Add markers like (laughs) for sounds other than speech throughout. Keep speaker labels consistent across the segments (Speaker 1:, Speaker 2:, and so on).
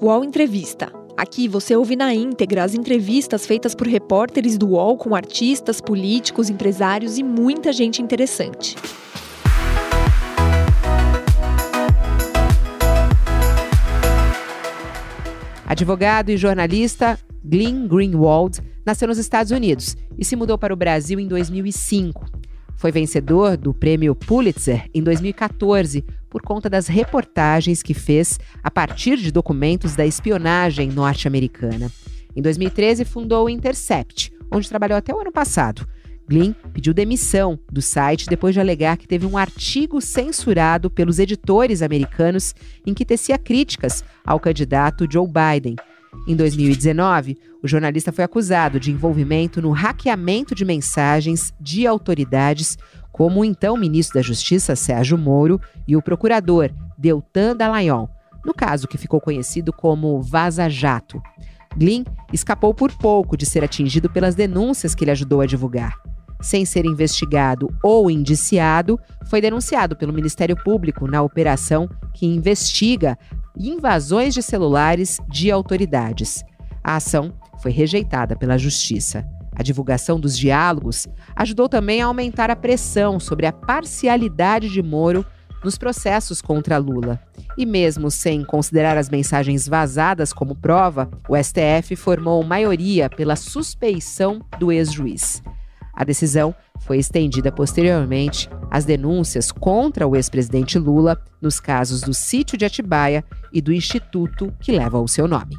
Speaker 1: UOL Entrevista. Aqui você ouve na íntegra as entrevistas feitas por repórteres do UOL com artistas, políticos, empresários e muita gente interessante.
Speaker 2: Advogado e jornalista Glenn Greenwald nasceu nos Estados Unidos e se mudou para o Brasil em 2005. Foi vencedor do prêmio Pulitzer em 2014 por conta das reportagens que fez a partir de documentos da espionagem norte-americana. Em 2013, fundou o Intercept, onde trabalhou até o ano passado. Glynn pediu demissão do site depois de alegar que teve um artigo censurado pelos editores americanos em que tecia críticas ao candidato Joe Biden. Em 2019, o jornalista foi acusado de envolvimento no hackeamento de mensagens de autoridades, como o então ministro da Justiça Sérgio Moro e o procurador Deltan Dallagnol, no caso que ficou conhecido como Vaza Jato. Glynn escapou por pouco de ser atingido pelas denúncias que ele ajudou a divulgar. Sem ser investigado ou indiciado, foi denunciado pelo Ministério Público na operação que investiga invasões de celulares de autoridades. A ação foi rejeitada pela Justiça. A divulgação dos diálogos ajudou também a aumentar a pressão sobre a parcialidade de Moro nos processos contra Lula. E mesmo sem considerar as mensagens vazadas como prova, o STF formou maioria pela suspeição do ex-juiz. A decisão foi estendida posteriormente às denúncias contra o ex-presidente Lula nos casos do sítio de Atibaia e do instituto que leva o seu nome.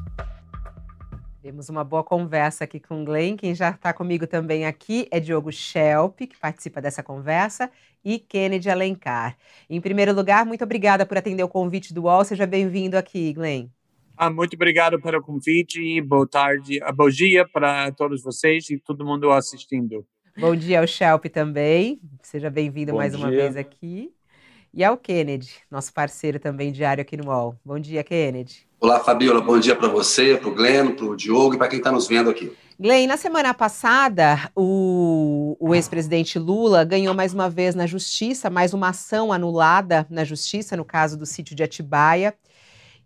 Speaker 2: Temos uma boa conversa aqui com o Glenn. Quem já está comigo também aqui é Diogo Schelp, que participa dessa conversa, e Kennedy Alencar. Em primeiro lugar, muito obrigada por atender o convite do UOL. Seja bem-vindo aqui, Glenn.
Speaker 3: Ah, muito obrigado pelo convite e boa tarde, bom dia para todos vocês e todo mundo assistindo.
Speaker 2: Bom dia ao Shelp também. Seja bem-vindo mais dia. uma vez aqui. E ao Kennedy, nosso parceiro também diário aqui no UOL. Bom dia, Kennedy.
Speaker 4: Olá, Fabiola. Bom dia para você, para o Gleno, para o Diogo e para quem está nos vendo aqui.
Speaker 2: Glenn, na semana passada, o, o ex-presidente Lula ganhou mais uma vez na justiça, mais uma ação anulada na justiça, no caso do sítio de Atibaia.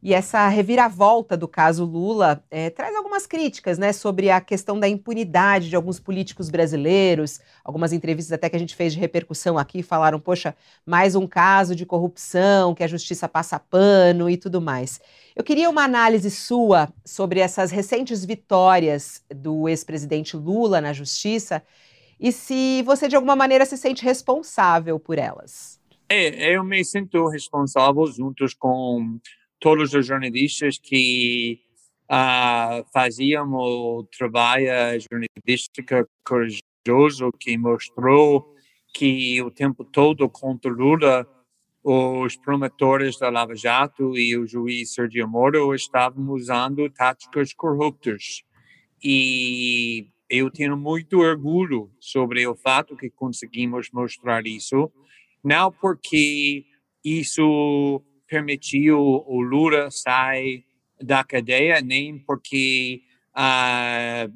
Speaker 2: E essa reviravolta do caso Lula é, traz algumas críticas né, sobre a questão da impunidade de alguns políticos brasileiros. Algumas entrevistas até que a gente fez de repercussão aqui falaram, poxa, mais um caso de corrupção, que a justiça passa pano e tudo mais. Eu queria uma análise sua sobre essas recentes vitórias do ex-presidente Lula na justiça e se você de alguma maneira se sente responsável por elas.
Speaker 3: É, eu me sinto responsável juntos com todos os jornalistas que uh, faziam o trabalho jornalístico corajoso que mostrou que o tempo todo contra Lula os promotores da Lava Jato e o juiz Sergio Moro estavam usando táticas corruptas. E eu tenho muito orgulho sobre o fato que conseguimos mostrar isso, não porque isso permitiu o Lula sair da cadeia, nem porque uh,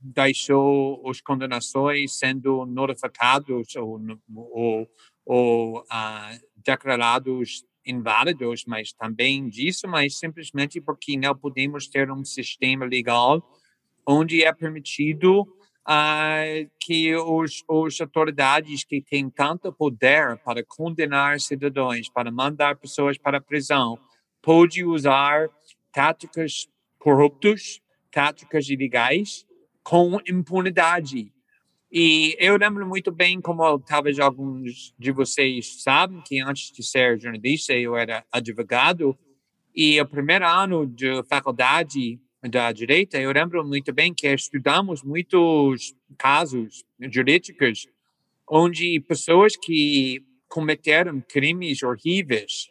Speaker 3: deixou as condenações sendo notificados ou, ou, ou uh, declarados inválidos, mas também disso, mas simplesmente porque não podemos ter um sistema legal onde é permitido uh, que os, os autoridades que têm tanto poder para condenar cidadãos, para mandar pessoas para a prisão, pode usar táticas corruptas, táticas ilegais, com impunidade. E eu lembro muito bem, como talvez alguns de vocês sabem, que antes de ser jornalista eu era advogado, e o primeiro ano de faculdade da direita, eu lembro muito bem que estudamos muitos casos jurídicos onde pessoas que cometeram crimes horríveis,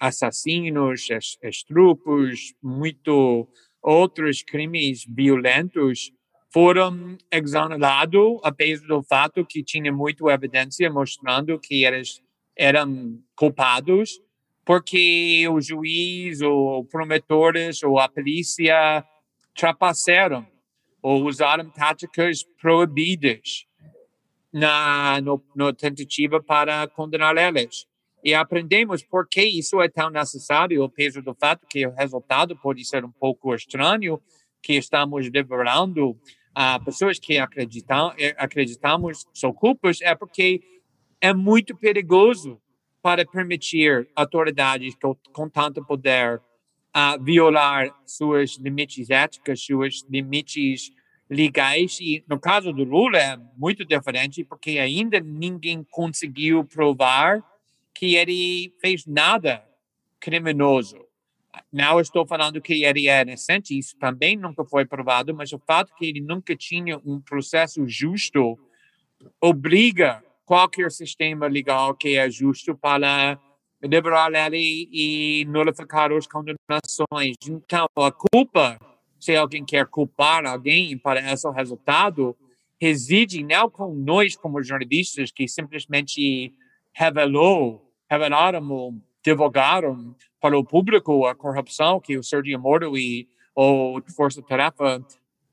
Speaker 3: assassinos, estrupos, muito outros crimes violentos, foram exonerados, apesar do fato que tinha muita evidência mostrando que eles eram culpados porque o juiz, ou promotores, ou a polícia trapassaram ou usaram táticas proibidas na no, no tentativa para condenar eles. e aprendemos por que isso é tão necessário, o peso do fato que o resultado pode ser um pouco estranho, que estamos liberando a uh, pessoas que acreditam, eh, acreditamos são culpas, é porque é muito perigoso para permitir autoridades com, tanto poder uh, violar seus limites éticos, seus limites legais. E no caso do Lula é muito diferente, porque ainda ninguém conseguiu provar que ele fez nada criminoso. Não estou falando que ele é inocente, isso também nunca foi provado, mas o fato que ele nunca tinha um processo justo obriga qualquer sistema legal que é justo para liberar ele e nullificar as condenações. Então, a culpa, se alguém quer culpar alguém para esse resultado, reside não com nós como jornalistas que simplesmente revelou revelaram, divulgaram para o público a corrupção que o Sergio Moro e o Força Tarefa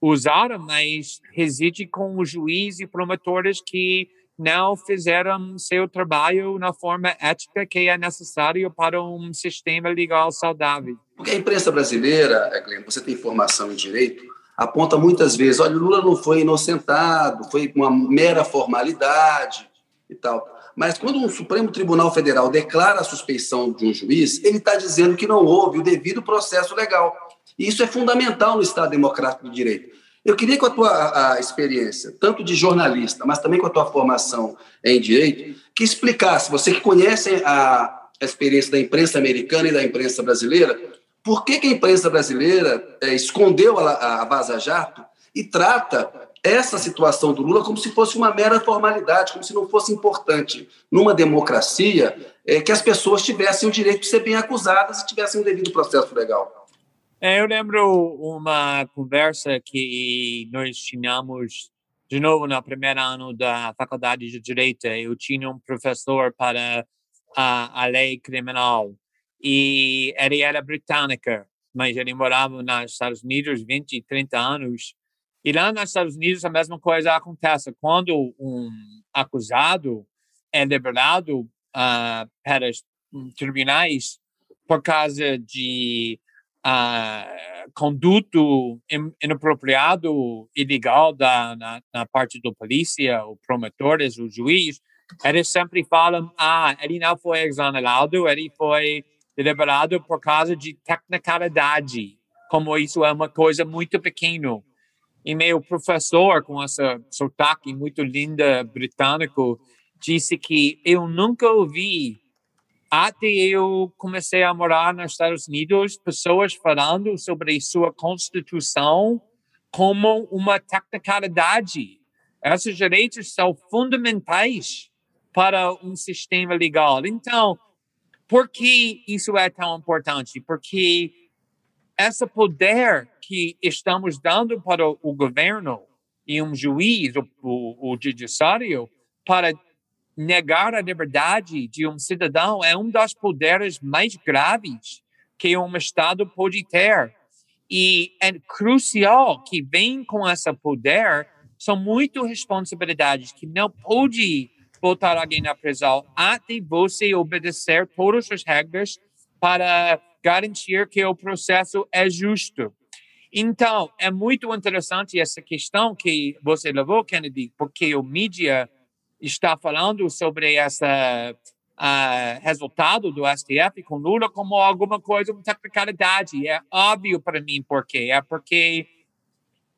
Speaker 3: usaram, mas reside com os juízes e promotores que não fizeram seu trabalho na forma ética que é necessário para um sistema legal saudável.
Speaker 4: Porque a imprensa brasileira, Glenn, você tem formação em direito, aponta muitas vezes, olha, Lula não foi inocentado, foi uma mera formalidade e tal. Mas quando um Supremo Tribunal Federal declara a suspeição de um juiz, ele está dizendo que não houve o devido processo legal. E isso é fundamental no Estado Democrático de Direito. Eu queria com a tua a experiência, tanto de jornalista, mas também com a tua formação em direito, que explicasse, você que conhece a experiência da imprensa americana e da imprensa brasileira, por que, que a imprensa brasileira é, escondeu a, a Vaza Jato e trata essa situação do Lula como se fosse uma mera formalidade, como se não fosse importante numa democracia é, que as pessoas tivessem o direito de ser bem acusadas e tivessem um devido processo legal.
Speaker 3: É, eu lembro uma conversa que nós tínhamos de novo no primeiro ano da faculdade de direito. Eu tinha um professor para a, a lei criminal e ele era britânica, mas ele morava nos Estados Unidos 20, 30 anos e lá nos Estados Unidos a mesma coisa acontece. Quando um acusado é liberado uh, para tribunais por causa de uh, conduto inapropriado, ilegal da, na, na, parte do polícia, o promotores, o juiz, eles sempre falam, ah, ele não foi exonerado, ele foi liberado por causa de tecnicalidade, como isso é uma coisa muito pequena. E meu professor, com essa sotaque muito linda britânico, disse que eu nunca ouvi, até eu comecei a morar nos Estados Unidos, pessoas falando sobre sua Constituição como uma tecnicalidade. Esses direitos são fundamentais para um sistema legal. Então, por que isso é tão importante? Porque esse poder que estamos dando para o governo e um juiz, o, o, o judiciário, para negar a liberdade de um cidadão é um dos poderes mais graves que um Estado pode ter. E é crucial que vem com esse poder são muitas responsabilidades que não pode botar alguém na prisão até você obedecer todas as regras para garantir que o processo é justo. Então, é muito interessante essa questão que você levou, Kennedy, porque o mídia está falando sobre esse uh, resultado do STF com Lula como alguma coisa, uma tecnicalidade. É óbvio para mim por quê. É porque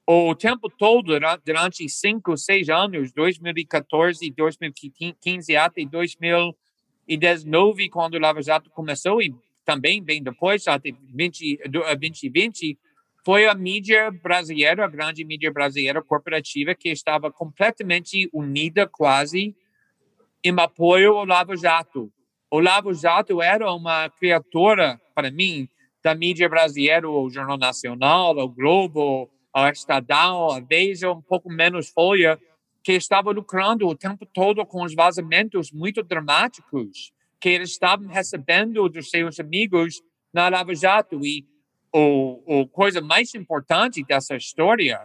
Speaker 3: o tempo todo, durante cinco, seis anos, 2014, 2015 até 2019, quando o Lava Jato começou, e também bem depois, até 20, 2020, foi a mídia brasileira, a grande mídia brasileira corporativa, que estava completamente unida, quase, em apoio ao Lava Jato. O Lava Jato era uma criatura, para mim, da mídia brasileira, o Jornal Nacional, o Globo, a Estadão, a Veja, um pouco menos Folha, que estava lucrando o tempo todo com os vazamentos muito dramáticos que eles estavam recebendo dos seus amigos na Lava Jato. E o, o coisa mais importante dessa história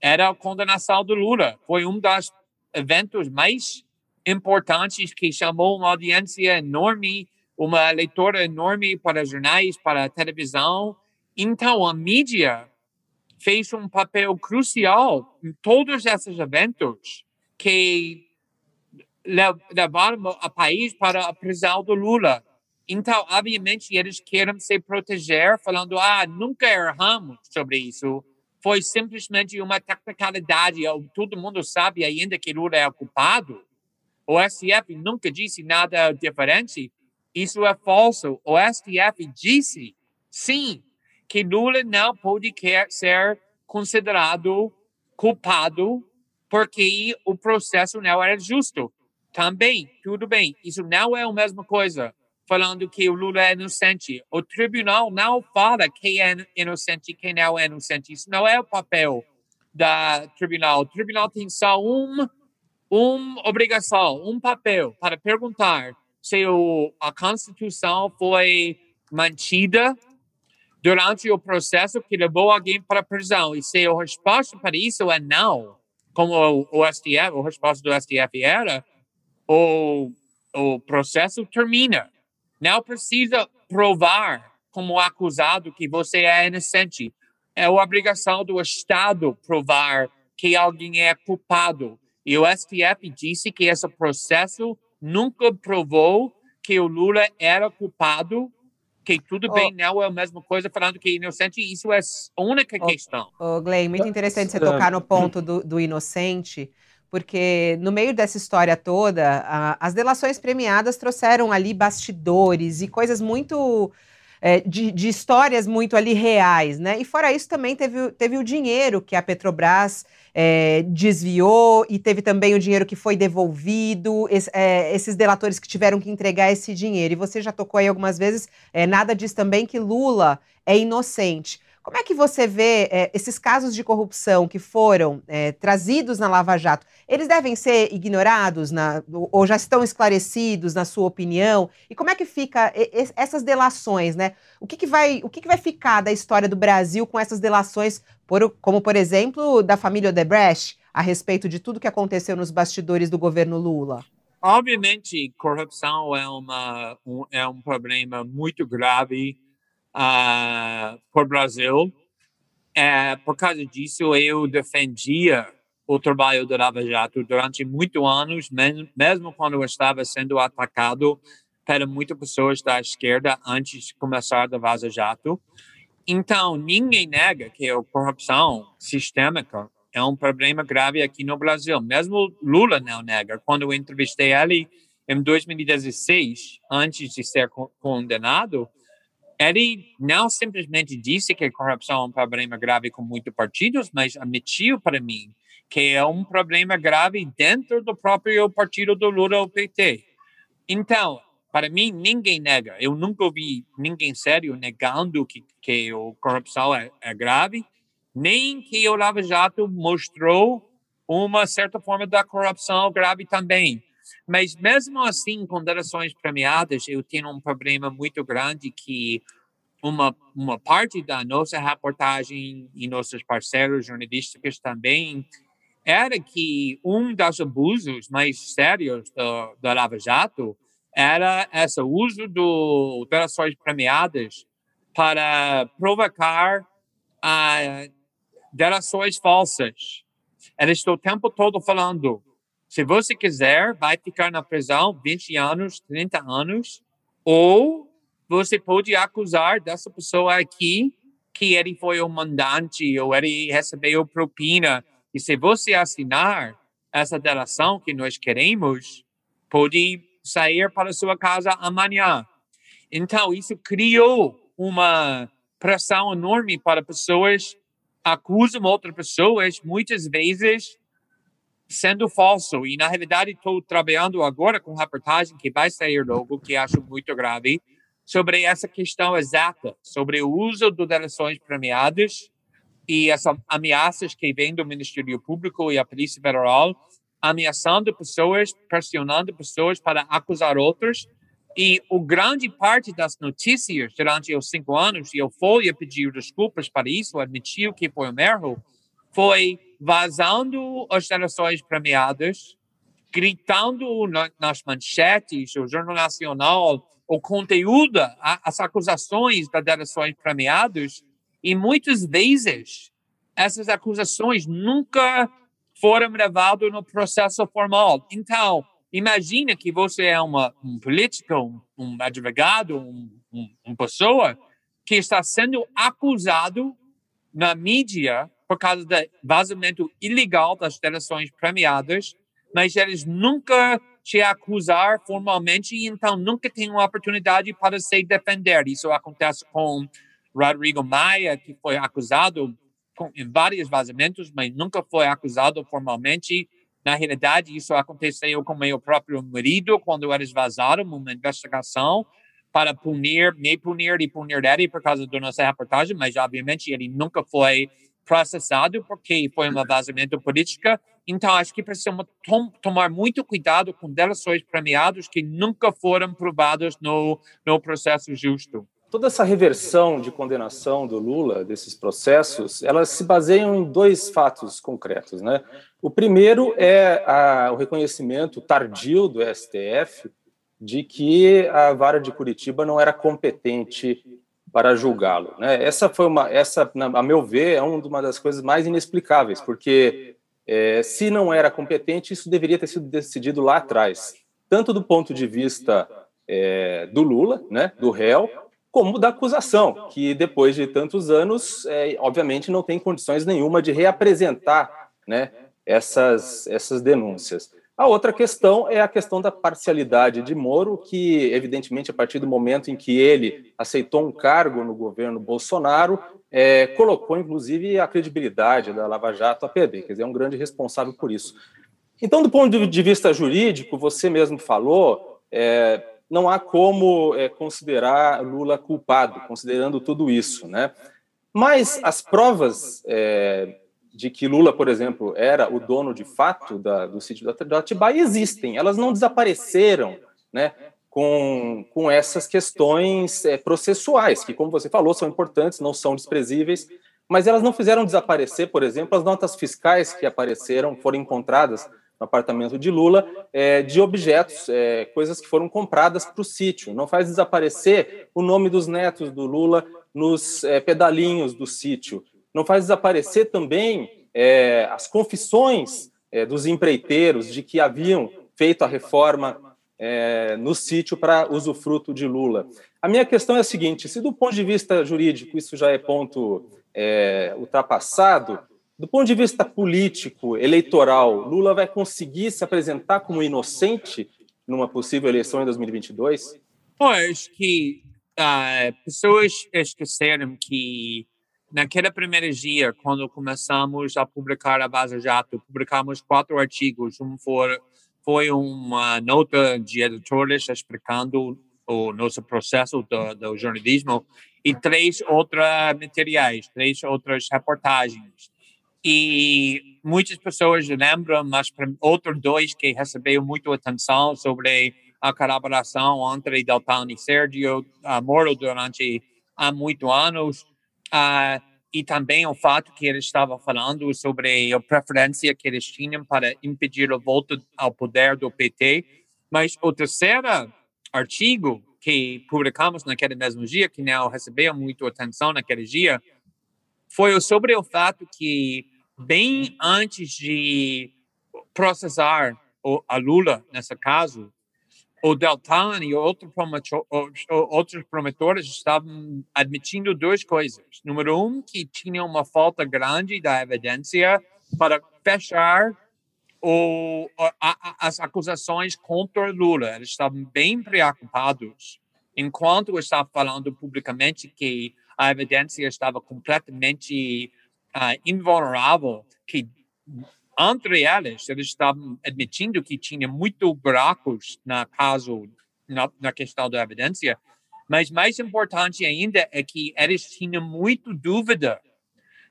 Speaker 3: era a condenação do Lula. Foi um dos eventos mais importantes que chamou uma audiência enorme uma leitora enorme para jornais, para televisão. Então, a mídia fez um papel crucial em todos esses eventos que levaram o país para a prisão do Lula. Então, obviamente, eles querem se proteger, falando, ah, nunca erramos sobre isso. Foi simplesmente uma tecnicalidade. Todo mundo sabe ainda que Lula é culpado. O STF nunca disse nada diferente. Isso é falso. O STF disse, sim, que Lula não pode ser considerado culpado porque o processo não era justo. Também, tudo bem, isso não é a mesma coisa falando que o Lula é inocente. O tribunal não fala quem é inocente e quem não é inocente. Isso não é o papel da tribunal. O tribunal tem só um, uma obrigação, um papel para perguntar se o, a Constituição foi mantida durante o processo que levou alguém para a prisão. E se a resposta para isso é não, como o, o STF, a resposta do STF era, o, o processo termina. Não precisa provar como acusado que você é inocente. É a obrigação do Estado provar que alguém é culpado. E o STF disse que esse processo nunca provou que o Lula era culpado, que tudo bem, oh. não é a mesma coisa falando que é inocente, isso é a única oh, questão.
Speaker 2: Oh, Glenn, muito interessante você tocar no ponto do, do inocente, porque no meio dessa história toda, a, as delações premiadas trouxeram ali bastidores e coisas muito. É, de, de, histórias muito ali reais, né? E fora isso, também teve, teve o dinheiro que a Petrobras é, desviou e teve também o dinheiro que foi devolvido, esse, é, esses delatores que tiveram que entregar esse dinheiro. E você já tocou aí algumas vezes, é, nada diz também que Lula é inocente. Como é que você vê é, esses casos de corrupção que foram é, trazidos na Lava Jato? Eles devem ser ignorados na, ou já estão esclarecidos, na sua opinião? E como é que fica essas delações, né? O que, que vai, o que, que vai ficar da história do Brasil com essas delações, por, como por exemplo da família Odebrecht, a respeito de tudo que aconteceu nos bastidores do governo Lula?
Speaker 3: Obviamente, corrupção é, uma, um, é um problema muito grave uh, por Brasil. É, por causa disso, eu defendia o trabalho do Lava Jato durante muitos anos, mesmo quando eu estava sendo atacado por muitas pessoas da esquerda antes de começar da Vaza Jato. Então, ninguém nega que a corrupção sistêmica é um problema grave aqui no Brasil. Mesmo Lula não nega. Quando eu entrevistei ele em 2016, antes de ser condenado, ele não simplesmente disse que a corrupção é um problema grave com muitos partidos, mas admitiu para mim que é um problema grave dentro do próprio partido do Lula, o PT. Então, para mim, ninguém nega. Eu nunca vi ninguém sério negando que, que a corrupção é, é grave, nem que o Lava Jato mostrou uma certa forma da corrupção grave também. Mas mesmo assim, com delações premiadas, eu tenho um problema muito grande que uma, uma parte da nossa reportagem e nossos parceiros jornalísticos também era que um dos abusos mais sérios do, do Lava Jato era esse uso do delações premiadas para provocar uh, delações falsas. Eles estão o tempo todo falando se você quiser, vai ficar na prisão 20 anos, 30 anos, ou você pode acusar dessa pessoa aqui que ele foi o mandante ou ele recebeu propina. E se você assinar essa delação que nós queremos, pode sair para sua casa amanhã. Então, isso criou uma pressão enorme para pessoas acusam outras pessoas, muitas vezes sendo falso. E, na realidade, estou trabalhando agora com reportagem que vai sair logo, que acho muito grave, sobre essa questão exata, sobre o uso de delações premiadas e essas ameaças que vêm do Ministério Público e a Polícia Federal, ameaçando pessoas, pressionando pessoas para acusar outros. E o grande parte das notícias durante os cinco anos, e o Folha pediu desculpas para isso, admitiu que foi um erro, foi vazando as delações premiadas gritando na, nas manchetes, o Jornal Nacional, o conteúdo, as acusações das delações premiadas, e muitas vezes essas acusações nunca foram levadas no processo formal. Então, imagina que você é uma, um político, um, um advogado, um, um, uma pessoa que está sendo acusado na mídia por causa do vazamento ilegal das delações premiadas, mas eles nunca te acusar formalmente então nunca tem uma oportunidade para se defender. Isso acontece com Rodrigo Maia, que foi acusado com, em vários vazamentos, mas nunca foi acusado formalmente. Na realidade, isso aconteceu com meu próprio marido, quando eles vazaram uma investigação para punir, me punir e punir ele por causa da nossa reportagem, mas obviamente ele nunca foi processado porque foi um vazamento político. Então, acho que precisamos tom tomar muito cuidado com delações premiadas que nunca foram provadas no, no processo justo.
Speaker 5: Toda essa reversão de condenação do Lula, desses processos, elas se baseiam em dois fatos concretos. Né? O primeiro é a, o reconhecimento tardio do STF de que a vara de Curitiba não era competente para julgá-lo. Né? Essa foi uma, essa, a meu ver, é uma das coisas mais inexplicáveis, porque é, se não era competente, isso deveria ter sido decidido lá atrás, tanto do ponto de vista é, do Lula, né, do réu, como da acusação, que depois de tantos anos, é, obviamente, não tem condições nenhuma de reapresentar né, essas, essas denúncias. A outra questão é a questão da parcialidade de Moro, que, evidentemente, a partir do momento em que ele aceitou um cargo no governo Bolsonaro, é, colocou, inclusive, a credibilidade da Lava Jato a perder, quer dizer, é um grande responsável por isso. Então, do ponto de vista jurídico, você mesmo falou, é, não há como é, considerar Lula culpado, considerando tudo isso, né? Mas as provas é, de que Lula, por exemplo, era o dono de fato da, do sítio da Atibaia existem, elas não desapareceram, né? Com, com essas questões é, processuais, que, como você falou, são importantes, não são desprezíveis, mas elas não fizeram desaparecer, por exemplo, as notas fiscais que apareceram, foram encontradas no apartamento de Lula, é, de objetos, é, coisas que foram compradas para o sítio. Não faz desaparecer o nome dos netos do Lula nos pedalinhos do sítio não faz desaparecer também é, as confissões é, dos empreiteiros de que haviam feito a reforma é, no sítio para usufruto de Lula. A minha questão é a seguinte: se do ponto de vista jurídico isso já é ponto é, ultrapassado, do ponto de vista político, eleitoral, Lula vai conseguir se apresentar como inocente numa possível eleição em 2022?
Speaker 3: Bom, acho que uh, pessoas esqueceram que naquele primeiro dia, quando começamos a publicar a Vaza Jato, publicamos quatro artigos. Um foi, foi uma nota de editores explicando o nosso processo do, do jornalismo e três outros materiais, três outras reportagens. E muitas pessoas lembram, mas outros dois que receberam muita atenção sobre a colaboração entre Deltan e Sérgio Moro durante há muitos anos Uh, e também o fato que ele estava falando sobre a preferência que eles tinham para impedir a volta ao poder do PT. Mas o terceiro artigo que publicamos naquele mesmo dia, que não recebeu muita atenção naquele dia, foi sobre o fato que, bem antes de processar a Lula, nesse caso, o Deltan e outro promotor, outros promotores estavam admitindo duas coisas. Número um, que tinha uma falta grande da evidência para fechar o, a, a, as acusações contra Lula. Eles estavam bem preocupados, enquanto estava falando publicamente que a evidência estava completamente uh, invulnerável, que entre elas, eles estavam admitindo que tinha muito buracos na caso, na, na questão da evidência, mas mais importante ainda é que eles tinham muito dúvida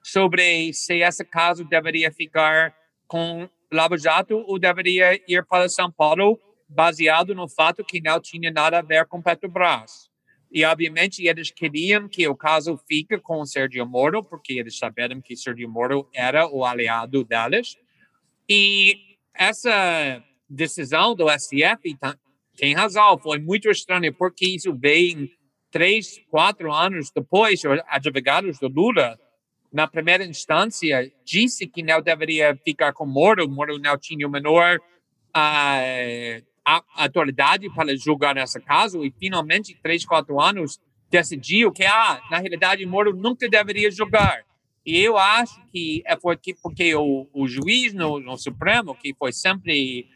Speaker 3: sobre se esse caso deveria ficar com Lava Jato ou deveria ir para São Paulo, baseado no fato que não tinha nada a ver com Petrobras. E, obviamente, eles queriam que o caso fique com Sergio Moro, porque eles sabiam que Sergio Moro era o aliado deles. E essa decisão do STF tem razão, foi muito estranho, porque isso veio três, quatro anos depois, os advogados do Lula, na primeira instância, disse que não deveria ficar com Moro, Moro não tinha o menor uh, autoridade para julgar esse caso, e finalmente, três, quatro anos, decidiu que, ah, na realidade, Moro nunca deveria julgar. E eu acho que é porque, porque o, o juiz no, no Supremo, que foi sempre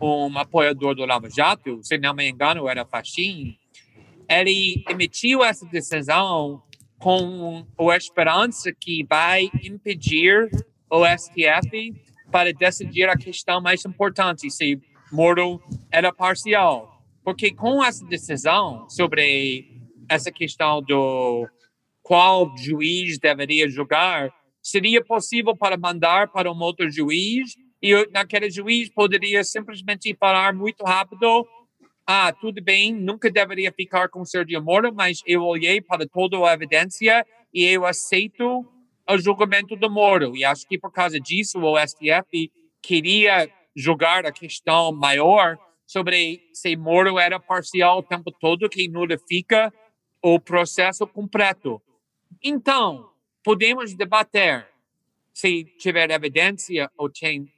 Speaker 3: um apoiador do Lava Jato, se não me engano, era Fachin, ele emitiu essa decisão com a esperança que vai impedir o STF para decidir a questão mais importante, se Moro era parcial. Porque com essa decisão sobre essa questão do qual juiz deveria julgar, seria possível para mandar para um outro juiz e naquele juiz poderia simplesmente falar muito rápido ah, tudo bem, nunca deveria ficar com Sergio Moro, mas eu olhei para toda a evidência e eu aceito o julgamento do Moro. E acho que por causa disso o STF queria julgar a questão maior sobre se Moro era parcial o tempo todo, que nulifica o processo completo. Então, podemos debater se tiver evidência ou tem,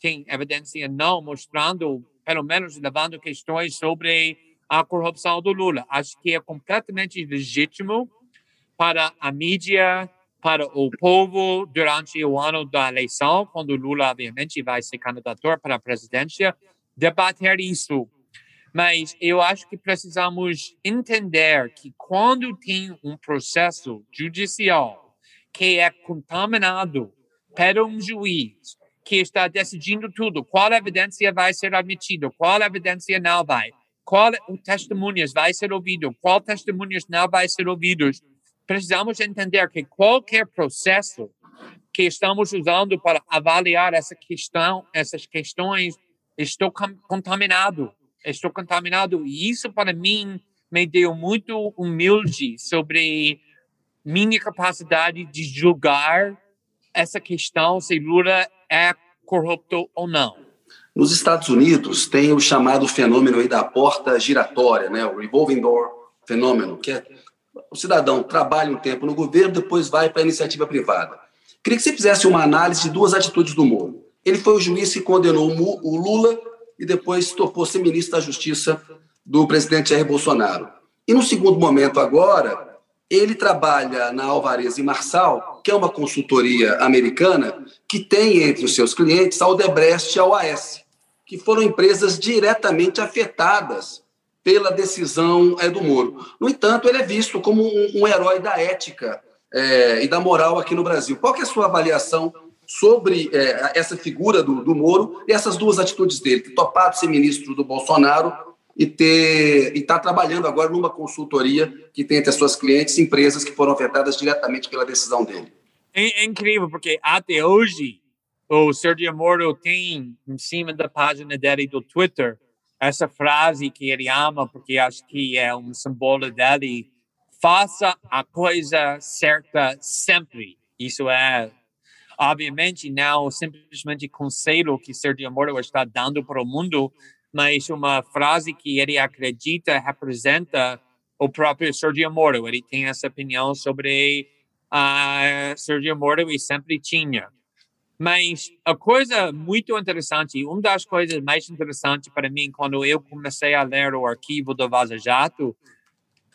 Speaker 3: tem evidência não mostrando, pelo menos levando questões sobre a corrupção do Lula. Acho que é completamente legítimo para a mídia, para o povo durante o ano da eleição, quando Lula, obviamente, vai se candidatar para a presidência, debater isso mas eu acho que precisamos entender que quando tem um processo judicial que é contaminado por um juiz que está decidindo tudo, qual evidência vai ser admitida, qual evidência não vai, qual testemunhas vai ser ouvido, qual testemunhas não vai ser ouvidos, precisamos entender que qualquer processo que estamos usando para avaliar essa questão, essas questões, está contaminado estou contaminado. E isso, para mim, me deu muito humilde sobre minha capacidade de julgar essa questão se Lula é corrupto ou não.
Speaker 4: Nos Estados Unidos tem o chamado fenômeno aí da porta giratória, né? o revolving door fenômeno, que é o cidadão trabalha um tempo no governo, depois vai para a iniciativa privada. Queria que você fizesse uma análise de duas atitudes do Moro. Ele foi o juiz que condenou o Lula e depois topou ser ministro da Justiça do presidente Jair Bolsonaro. E no segundo momento, agora, ele trabalha na Alvarez e Marçal, que é uma consultoria americana que tem entre os seus clientes a Odebrecht e a OAS, que foram empresas diretamente afetadas pela decisão é, do Moro. No entanto, ele é visto como um, herói da ética é, e da moral aqui no Brasil. Qual é a sua avaliação sobre é, essa figura do, do Moro e essas duas atitudes dele, ter topado ser ministro do Bolsonaro e ter e estar tá trabalhando agora numa consultoria que tem entre as suas clientes empresas que foram afetadas diretamente pela decisão dele.
Speaker 3: É, é incrível porque até hoje o Sergio Moro tem em cima da página dele do Twitter essa frase que ele ama porque acho que é um símbolo dele faça a coisa certa sempre isso é Obviamente, não simplesmente conselho que Sergio Moro está dando para o mundo, mas uma frase que ele acredita representa o próprio Sergio Moro. Ele tem essa opinião sobre uh, Sergio Moro e sempre tinha. Mas a coisa muito interessante, uma das coisas mais interessantes para mim, quando eu comecei a ler o arquivo do Vaza Jato,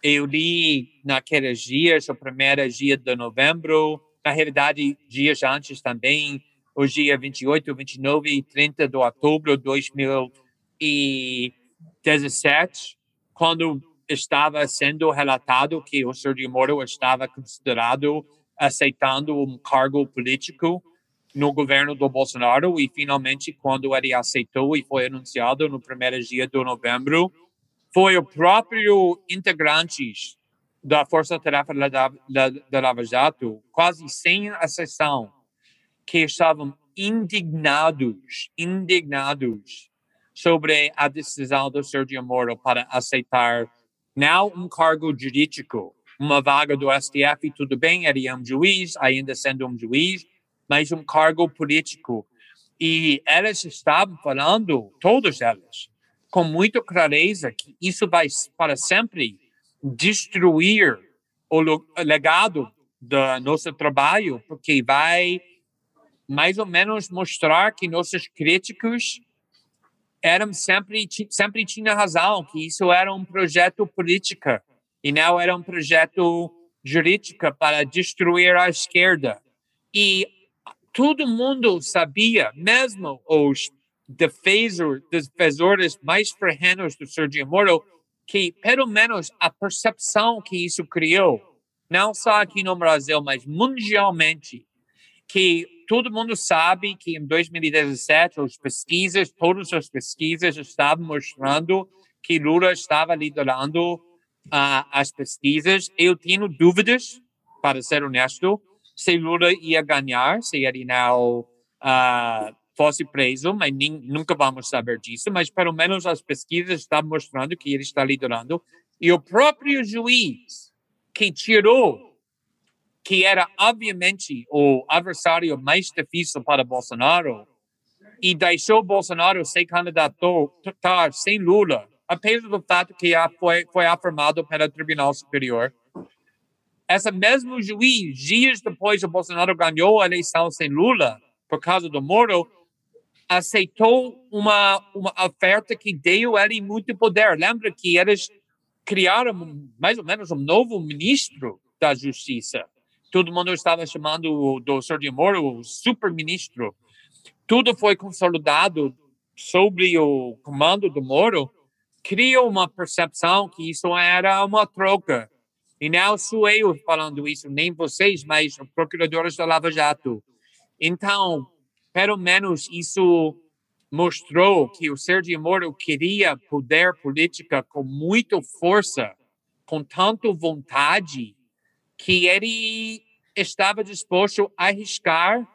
Speaker 3: eu li naqueles dias, o primeiro dia de novembro, na realidade, dias antes também, o dia 28, 29 e 30 de outubro de 2017, quando estava sendo relatado que o Sergio Moro estava considerado aceitando um cargo político no governo do Bolsonaro e finalmente quando ele aceitou e foi anunciado no primeiro dia de novembro, foi o próprio integrantes da Força Tarefa da, da, da Lava Jato, quase sem exceção, que estavam indignados, indignados sobre a decisão do Sergio Moro para aceitar não um cargo jurídico, uma vaga do STF, tudo bem, ele é um juiz, ainda sendo um juiz, mas um cargo político. E elas estavam falando, todas elas, com muita clareza que isso vai para sempre destruir o legado do nosso trabalho, porque vai mais ou menos mostrar que nossos críticos eram sempre sempre tinha razão, que isso era um projeto político e não era um projeto jurídico para destruir a esquerda. E todo mundo sabia, mesmo os defensor, defensores mais ferrenhos do Sergio Moro, que pelo menos a percepção que isso criou, não só aqui no Brasil, mas mundialmente, que todo mundo sabe que em 2017 as pesquisas, todas as pesquisas estavam mostrando que Lula estava liderando uh, as pesquisas. Eu tenho dúvidas, para ser honesto, se Lula ia ganhar, se ele não uh, fosse preso, mas nem, nunca vamos saber disso. Mas pelo menos as pesquisas estão mostrando que ele está liderando. E o próprio juiz que tirou, que era obviamente o adversário mais difícil para Bolsonaro, e deixou Bolsonaro ser candidato sem Lula, apesar do fato que foi, foi afirmado pelo Tribunal Superior essa mesmo juiz, dias depois que Bolsonaro ganhou a eleição sem Lula, por causa do Moro, aceitou uma, uma oferta que deu ele muito poder. Lembra que eles criaram mais ou menos um novo ministro da Justiça. Todo mundo estava chamando do Sérgio Moro o super-ministro. Tudo foi consolidado sobre o comando do Moro. Criou uma percepção que isso era uma troca e não sou eu falando isso, nem vocês, mas procuradores da Lava Jato. Então, pelo menos isso mostrou que o Sérgio Moro queria poder política com muita força, com tanta vontade, que ele estava disposto a arriscar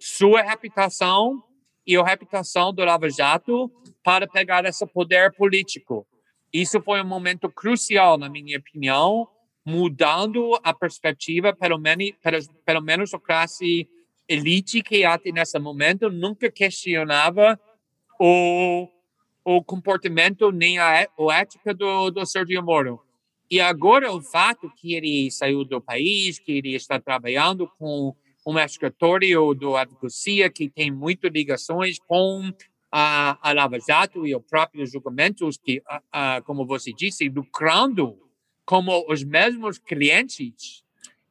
Speaker 3: sua reputação e a reputação do Lava Jato para pegar esse poder político. Isso foi um momento crucial, na minha opinião, mudando a perspectiva, pelo menos, pelo, pelo menos a classe elite que até nesse momento nunca questionava o, o comportamento nem a, a ética do, do Sergio Moro. E agora o fato que ele saiu do país, que ele está trabalhando com um escritório do advocacia que tem muitas ligações com a, a Lava Jato e os próprios julgamentos que, a, a, como você disse, lucrando como os mesmos clientes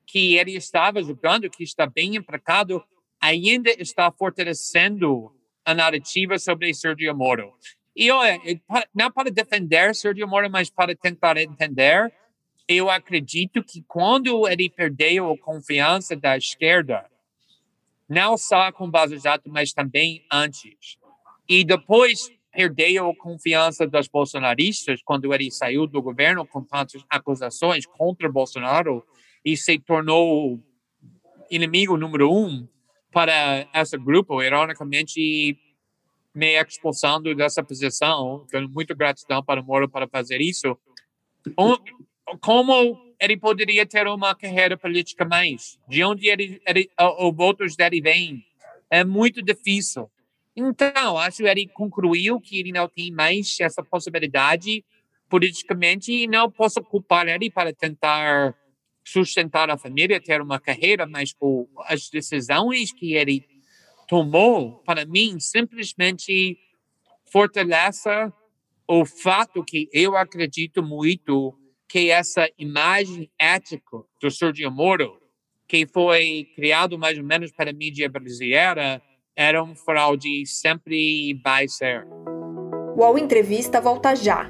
Speaker 3: que ele estava julgando, que está bem empregado, ainda está fortalecendo a narrativa sobre Sergio Moro. E olha, não para defender Sergio Moro, mas para tentar entender, eu acredito que quando ele perdeu a confiança da esquerda, não só com Vaza Jato, mas também antes, e depois perdeu a confiança dos bolsonaristas quando ele saiu do governo com tantas acusações contra Bolsonaro e se tornou inimigo número um para esse grupo, ironicamente me expulsando dessa posição. Tenho muita gratidão para o Moro para fazer isso. Como ele poderia ter uma carreira política mais? De onde ele, ele, os votos dele vêm? É muito difícil. Então, acho que ele concluiu que ele não tem mais essa possibilidade politicamente e não posso culpar ele para tentar sustentar a família, ter uma carreira, mas o, as decisões que ele tomou, para mim, simplesmente fortalece o fato que eu acredito muito que essa imagem ética do Sergio Moro, que foi criado mais ou menos para a mídia brasileira, era um fraude sempre vai ser.
Speaker 1: O Entrevista volta já.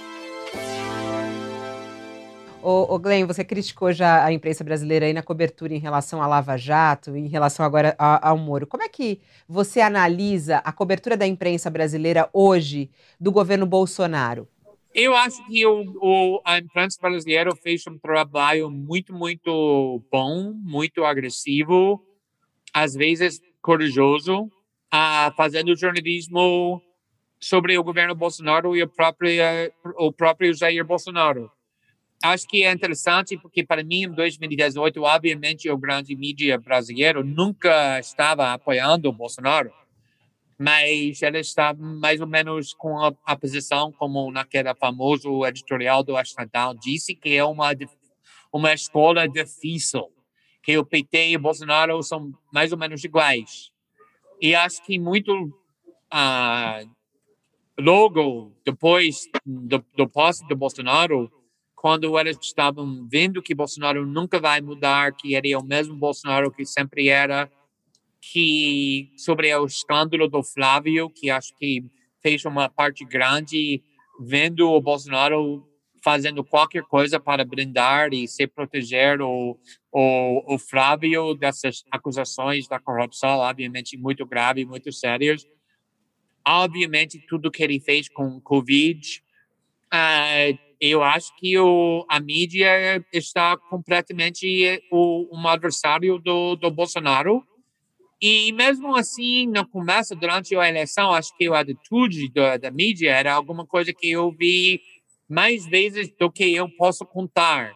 Speaker 2: O, o Glenn, você criticou já a imprensa brasileira aí na cobertura em relação à Lava Jato, em relação agora ao Moro. Como é que você analisa a cobertura da imprensa brasileira hoje do governo Bolsonaro?
Speaker 3: Eu acho que o, o, a imprensa brasileira fez um trabalho muito, muito bom, muito agressivo, às vezes corajoso, uh, fazendo jornalismo sobre o governo Bolsonaro e o próprio, o próprio Jair Bolsonaro acho que é interessante porque para mim em 2018 obviamente o grande mídia brasileiro nunca estava apoiando o Bolsonaro mas ela estava mais ou menos com a, a posição como naquela famoso editorial do Estadão disse que é uma uma escola difícil que o PT e o Bolsonaro são mais ou menos iguais. E acho que muito uh, logo depois do, do posse do Bolsonaro quando eles estavam vendo que Bolsonaro nunca vai mudar, que ele é o mesmo Bolsonaro que sempre era, que sobre o escândalo do Flávio, que acho que fez uma parte grande vendo o Bolsonaro fazendo qualquer coisa para brindar e se proteger o, o, o Flávio dessas acusações da corrupção, obviamente muito grave, muito sérias. Obviamente, tudo que ele fez com Covid, uh, eu acho que o, a mídia está completamente o, um adversário do, do Bolsonaro. E mesmo assim, no começo, durante a eleição, acho que a atitude da, da mídia era alguma coisa que eu vi mais vezes do que eu posso contar.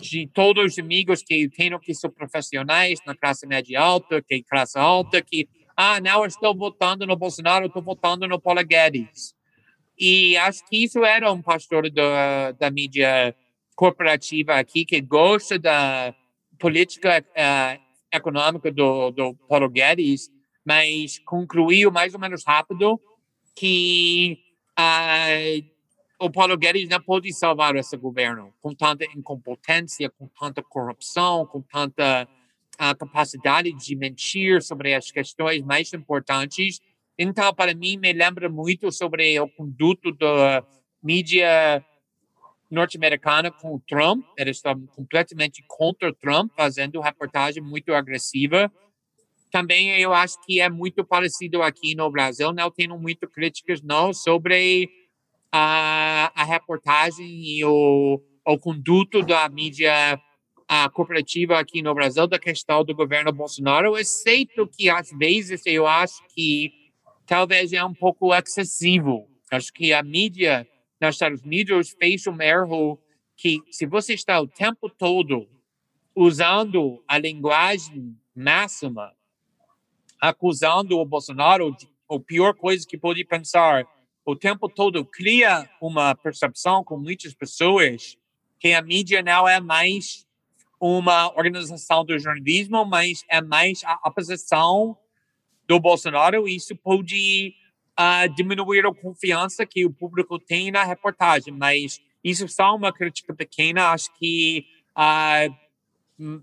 Speaker 3: De todos os amigos que eu tenho que são profissionais na classe média alta, que classe alta, que, ah, não estou votando no Bolsonaro, estou votando no Paulo Guedes. E acho que isso era um pastor da, da mídia corporativa aqui que gosta da política uh, econômica do, do Paulo Guedes, mas concluiu mais ou menos rápido que uh, o Paulo Guedes não pode salvar esse governo com tanta incompetência, com tanta corrupção, com tanta uh, capacidade de mentir sobre as questões mais importantes então, para mim, me lembra muito sobre o conduto da mídia norte-americana com o Trump. Eles estavam completamente contra o Trump, fazendo reportagem muito agressiva. Também eu acho que é muito parecido aqui no Brasil. Não tenho muito críticas não sobre a, a reportagem e o, o conduto da mídia a corporativa aqui no Brasil da questão do governo Bolsonaro, exceto que às vezes eu acho que talvez é um pouco excessivo. Acho que a mídia nos Estados Unidos fez um erro que, se você está o tempo todo usando a linguagem máxima, acusando o Bolsonaro de a pior coisa que pode pensar, o tempo todo cria uma percepção com muitas pessoas que a mídia não é mais uma organização do jornalismo, mas é mais a oposição do Bolsonaro, isso pode uh, diminuir a confiança que o público tem na reportagem, mas isso é só uma crítica pequena, acho que uh,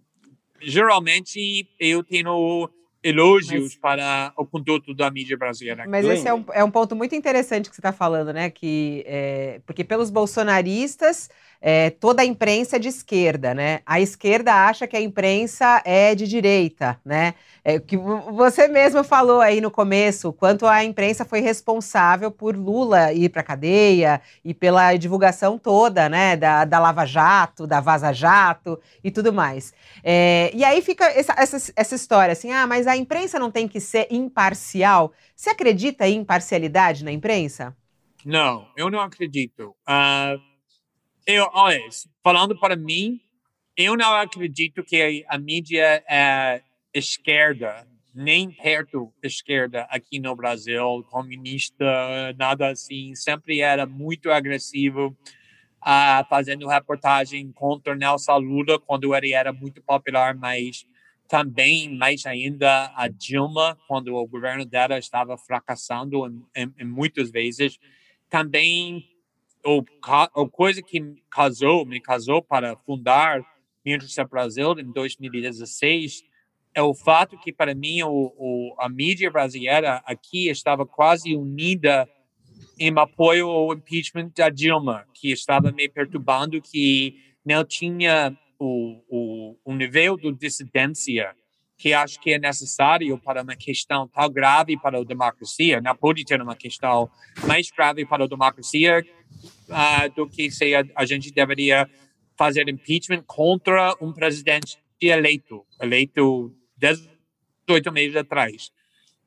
Speaker 3: geralmente eu tenho elogios mas, para o conduto da mídia brasileira.
Speaker 2: Mas esse é um, é um ponto muito interessante que você está falando, né? Que, é, porque pelos bolsonaristas é, toda a imprensa é de esquerda, né? A esquerda acha que a imprensa é de direita, né? É, que você mesmo falou aí no começo, quanto a imprensa foi responsável por Lula ir para cadeia e pela divulgação toda, né? Da, da Lava Jato, da Vaza Jato e tudo mais. É, e aí fica essa, essa, essa história assim, ah, mas a imprensa não tem que ser imparcial. Você acredita em imparcialidade na imprensa?
Speaker 3: Não, eu não acredito. Uh eu, olha, falando para mim, eu não acredito que a, mídia é esquerda, nem perto esquerda aqui no Brasil, comunista, nada assim. Sempre era muito agressivo, uh, fazendo reportagem contra Nelson Lula quando ele era muito popular, mas também, mais ainda, a Dilma, quando o governo dela estava fracassando em, em, em muitas vezes. Também ou, ou coisa que casou, me casou para fundar Minha Brasil em 2016 é o fato que para mim o, o, a mídia brasileira aqui estava quase unida em apoio ao impeachment da Dilma, que estava me perturbando que não tinha o, o, o nível de dissidência que acho que é necessário para uma questão tão grave para a democracia. Não pode ter uma questão mais grave para a democracia uh, do que se a, a, gente deveria fazer impeachment contra um presidente eleito, eleito 18 meses atrás.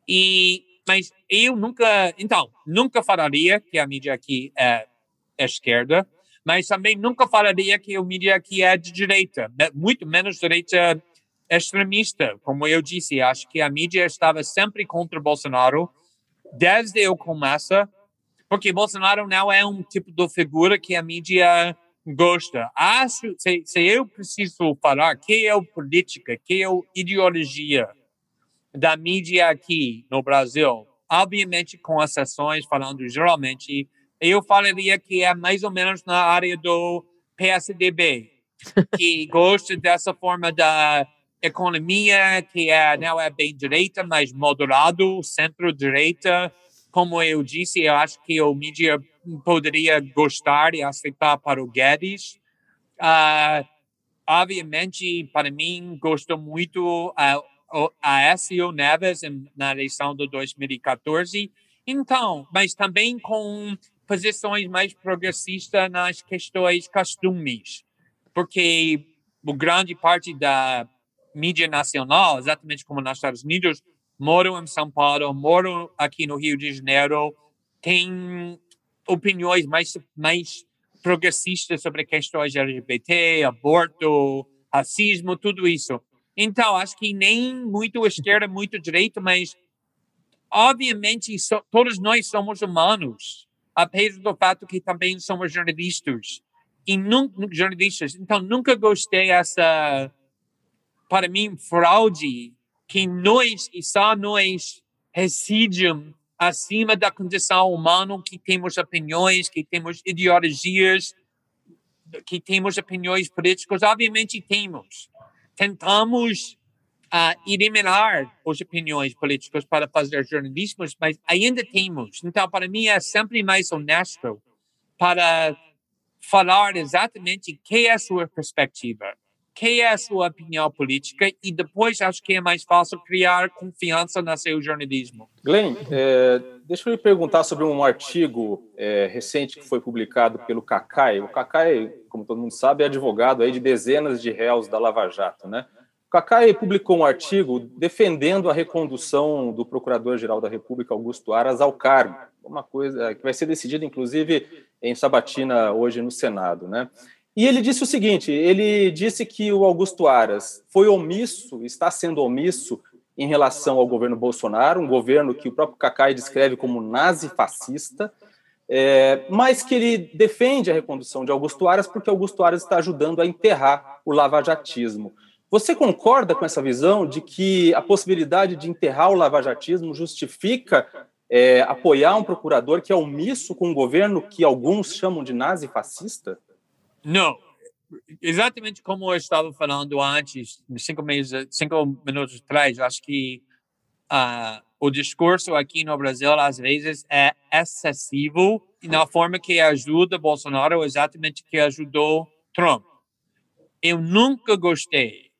Speaker 3: E mas eu nunca, então, nunca falaria que a mídia aqui é, é esquerda, mas também nunca falaria que a mídia aqui é de direita, muito menos direita extremista. Como eu disse, acho que a mídia estava sempre contra Bolsonaro desde o começo, porque Bolsonaro não é um tipo de figura que a mídia gosta. Acho, se, se eu preciso falar que é política, que é ideologia, da mídia aqui no Brasil, obviamente com exceções, falando geralmente, eu falaria que é mais ou menos na área do PSDB, (laughs) que gosta dessa forma da economia, que é, não é bem direita, mas moderado, centro-direita. Como eu disse, eu acho que o mídia poderia gostar e aceitar para o Guedes. Uh, obviamente, para mim, gosto muito uh, Aécio Neves na eleição de 2014. Então, mas também com posições mais progressistas nas questões costumes, porque grande parte da mídia nacional, exatamente como nos Estados Unidos, moram em São Paulo, moram aqui no Rio de Janeiro, tem opiniões mais mais progressistas sobre questões LGBT, aborto, racismo, tudo isso. Então, acho que nem muito esquerda, muito direita, mas obviamente so, todos nós somos humanos, apesar do fato que também somos jornalistas. E nunca, jornalistas, então nunca gostei essa, para mim, fraude que nós e só nós residem acima da condição humana, que temos opiniões, que temos ideologias, que temos opiniões políticas, obviamente temos tentamos uh, eliminar as opiniões políticas para fazer jornalismo, mas ainda temos. Então, para mim, é sempre mais honesto para falar exatamente que é a sua perspectiva, que é a sua opinião política e depois acho que é mais fácil criar confiança no seu jornalismo.
Speaker 5: Glenn, é, deixa eu lhe perguntar sobre um artigo é, recente que foi publicado pelo Cacai. O Cacai, como todo mundo sabe, é advogado aí de dezenas de réus da Lava Jato, né? O Cacai publicou um artigo defendendo a recondução do Procurador-Geral da República, Augusto Aras, ao cargo, uma coisa que vai ser decidida, inclusive, em Sabatina hoje no Senado, né? E ele disse o seguinte: ele disse que o Augusto Aras foi omisso, está sendo omisso em relação ao governo Bolsonaro, um governo que o próprio Cacai descreve como nazi-fascista, é, mas que ele defende a recondução de Augusto Aras porque Augusto Aras está ajudando a enterrar o lavajatismo. Você concorda com essa visão de que a possibilidade de enterrar o lavajatismo justifica é, apoiar um procurador que é omisso com um governo que alguns chamam de nazi-fascista?
Speaker 3: Não. Exatamente como eu estava falando antes, cinco, meses, cinco minutos atrás, acho que uh, o discurso aqui no Brasil, às vezes, é excessivo na forma que ajuda Bolsonaro, exatamente que ajudou Trump. Eu nunca gostei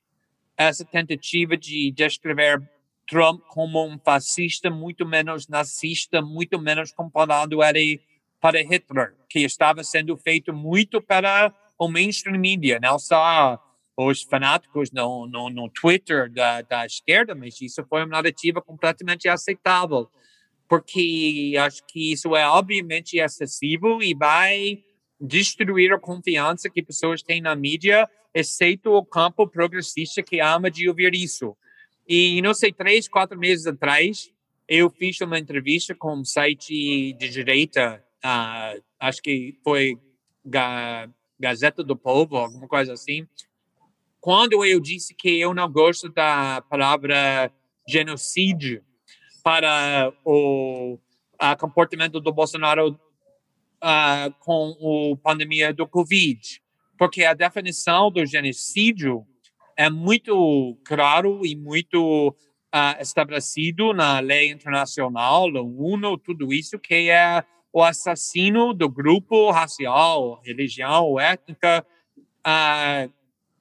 Speaker 3: essa tentativa de descrever Trump como um fascista, muito menos nazista, muito menos comparado ele para Hitler, que estava sendo feito muito para o mainstream media, não só os fanáticos no, no, no Twitter da, da esquerda, mas isso foi uma narrativa completamente aceitável, porque acho que isso é obviamente excessivo e vai destruir a confiança que pessoas têm na mídia, exceto o campo progressista que ama de ouvir isso. E não sei, três, quatro meses atrás, eu fiz uma entrevista com um site de direita, uh, acho que foi Ga Gazeta do Povo, alguma coisa assim. Quando eu disse que eu não gosto da palavra genocídio para o comportamento do Bolsonaro uh, com a pandemia do Covid, porque a definição do genocídio é muito claro e muito uh, estabelecido na lei internacional, no UNO, tudo isso, que é o assassino do grupo racial, religião étnica uh,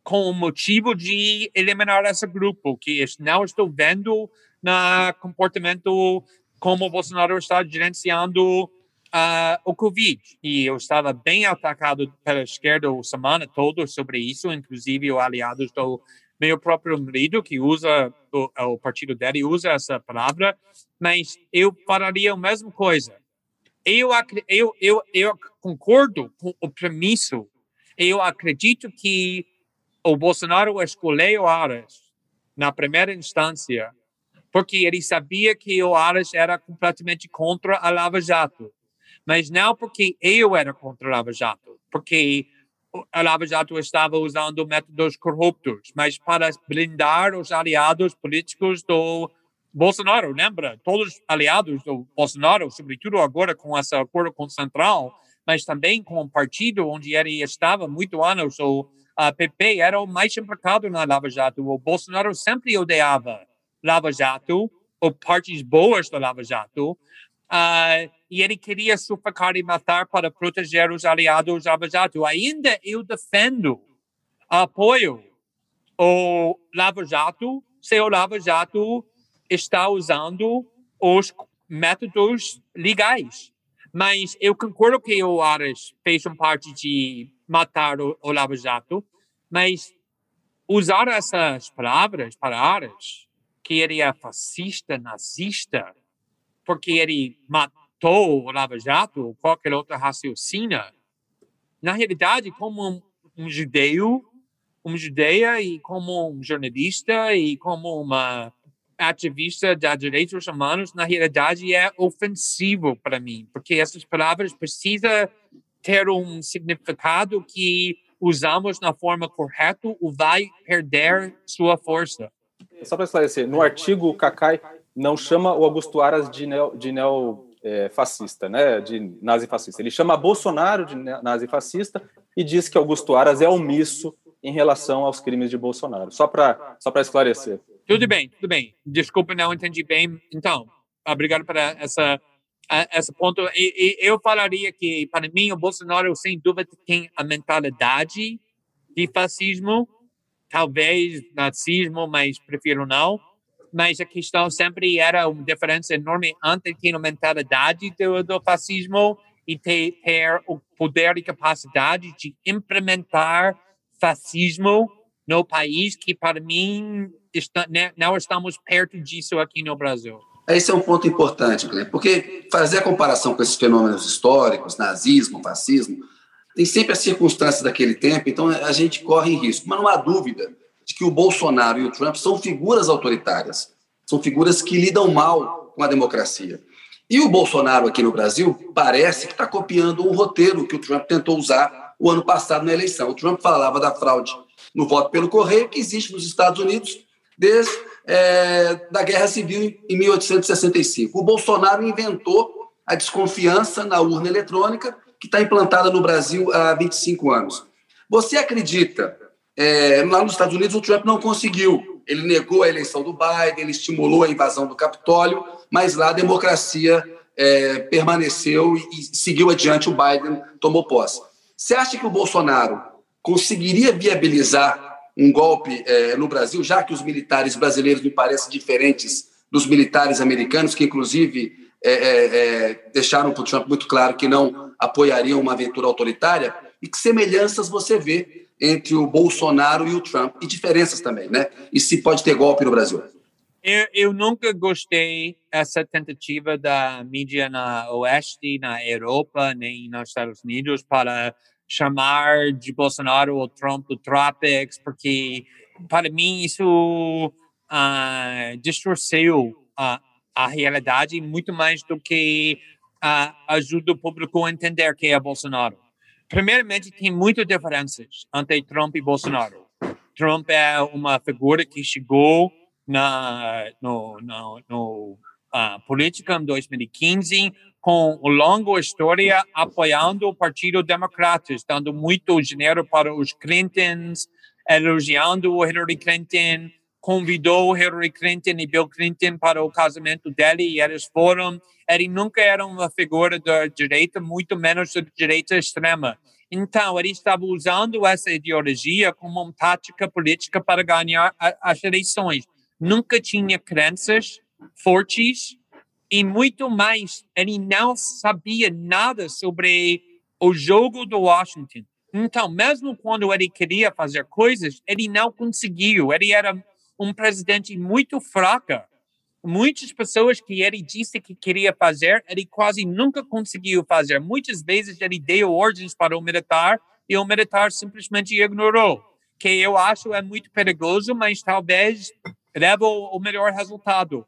Speaker 3: com o motivo de eliminar esse grupo, que não estou vendo no comportamento como o Bolsonaro está gerenciando uh, o Covid. E eu estava bem atacado pela esquerda a semana toda sobre isso, inclusive o aliado do meu próprio marido, que usa o, o partido dele, usa essa palavra, mas eu falaria a mesma coisa. Eu, eu, eu, eu concordo com o premisso. Eu acredito que o Bolsonaro escolheu Aras na primeira instância porque ele sabia que o Aras era completamente contra a Lava Jato. Mas não porque eu era contra a Lava Jato, porque a Lava Jato estava usando métodos corruptos, mas para blindar os aliados políticos do Bolsonaro, lembra? Todos os aliados do Bolsonaro, sobretudo agora com esse acordo com o Central, mas também com o partido onde ele estava muito anos, o PP era o mais implicado na Lava Jato. O Bolsonaro sempre odiava Lava Jato, ou partes boas da Lava Jato, uh, e ele queria sufocar e matar para proteger os aliados Lava Jato. Ainda eu defendo, apoio o Lava Jato, se o Lava Jato está usando os métodos legais. Mas eu concordo que o Aras fez parte de matar o, o Lava Jato, mas usar essas palavras para Aras, que ele é fascista, nazista, porque ele matou o Lava Jato ou qualquer outra raciocínio, na realidade, como um, um judeu, uma judeia e como um jornalista e como uma ativista de direitos humanos, na realidade, é ofensivo para mim, porque essas palavras precisam ter um significado que usamos na forma correta ou vai perder sua força.
Speaker 5: Só para esclarecer, no artigo, o Cacai não chama o Augusto Aras de neo, de neo é, fascista, né, de nazifascista. Ele chama Bolsonaro de nazifascista e diz que Augusto Aras é omisso em relação aos crimes de Bolsonaro. Só para só para esclarecer.
Speaker 3: Tudo bem, tudo bem. Desculpa, não entendi bem. Então, obrigado por essa esse ponto. E, e, eu falaria que, para mim, o Bolsonaro, sem dúvida, tem a mentalidade de fascismo, talvez nazismo, mas prefiro não. Mas a questão sempre era uma diferença enorme entre ter a mentalidade do, do fascismo e ter, ter o poder e capacidade de implementar fascismo no país, que para mim está, né, não estamos perto disso aqui no Brasil.
Speaker 4: Esse é um ponto importante, Glenn, porque fazer a comparação com esses fenômenos históricos, nazismo, fascismo, tem sempre as circunstâncias daquele tempo, então a gente corre em risco. Mas não há dúvida de que o Bolsonaro e o Trump são figuras autoritárias, são figuras que lidam mal com a democracia. E o Bolsonaro aqui no Brasil parece que está copiando um roteiro que o Trump tentou usar o ano passado na eleição. O Trump falava da fraude no voto pelo correio, que existe nos Estados Unidos desde é, da Guerra Civil em 1865. O Bolsonaro inventou a desconfiança na urna eletrônica, que está implantada no Brasil há 25 anos. Você acredita? É, lá nos Estados Unidos, o Trump não conseguiu. Ele negou a eleição do Biden, ele estimulou a invasão do Capitólio, mas lá a democracia é, permaneceu e, e seguiu adiante. O Biden tomou posse. Você acha que o Bolsonaro conseguiria viabilizar um golpe é, no Brasil, já que os militares brasileiros me parecem diferentes dos militares americanos, que inclusive é, é, deixaram para o Trump muito claro que não apoiariam uma aventura autoritária, e que semelhanças você vê entre o Bolsonaro e o Trump, e diferenças também, né? E se pode ter golpe no Brasil.
Speaker 3: Eu, eu, nunca gostei essa tentativa da mídia na Oeste, na Europa, nem nos Estados Unidos para chamar de Bolsonaro ou Trump do Tropics, porque para mim isso uh, distorceu uh, a realidade muito mais do que uh, ajuda o público a entender que é Bolsonaro. Primeiramente, tem muitas diferenças entre Trump e Bolsonaro. Trump é uma figura que chegou na no, no, no uh, política em 2015 com longa história apoiando o Partido Democrata, dando muito dinheiro para os Clintons, elogiando o Hillary Clinton, convidou Hillary Clinton e Bill Clinton para o casamento dele e eles foram. Ele nunca era uma figura da direita, muito menos da direita extrema. Então, ele estava usando essa ideologia como uma tática política para ganhar as eleições. Nunca tinha crenças fortes e muito mais, ele não sabia nada sobre o jogo do Washington. Então, mesmo quando ele queria fazer coisas, ele não conseguiu. Ele era um presidente muito fraco. Muitas pessoas que ele disse que queria fazer, ele quase nunca conseguiu fazer. Muitas vezes ele deu ordens para o militar e o militar simplesmente ignorou. Que eu acho é muito perigoso, mas talvez leve o melhor resultado.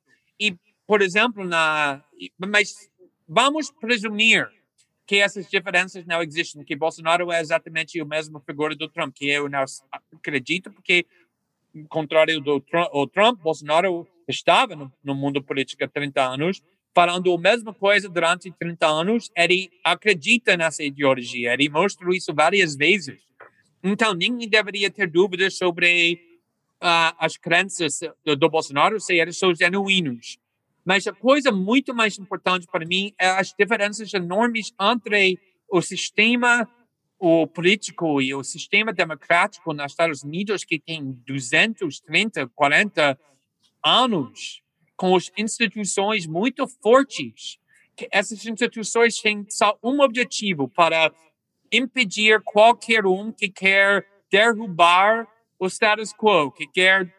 Speaker 3: Por exemplo, na, mas vamos presumir que essas diferenças não existem, que Bolsonaro é exatamente o mesmo figura do Trump, que eu não acredito, porque, contrário do Trump, Bolsonaro estava no, no mundo político há 30 anos, falando a mesma coisa durante 30 anos, ele acredita nessa ideologia, ele mostrou isso várias vezes. Então, ninguém deveria ter dúvidas sobre uh, as crenças do, do Bolsonaro, se eles são genuínos. Mas a coisa muito mais importante para mim é as diferenças enormes entre o sistema o político e o sistema democrático nos Estados Unidos, que tem 230, 40 anos, com as instituições muito fortes. Que essas instituições têm só um objetivo para impedir qualquer um que quer derrubar o status quo, que quer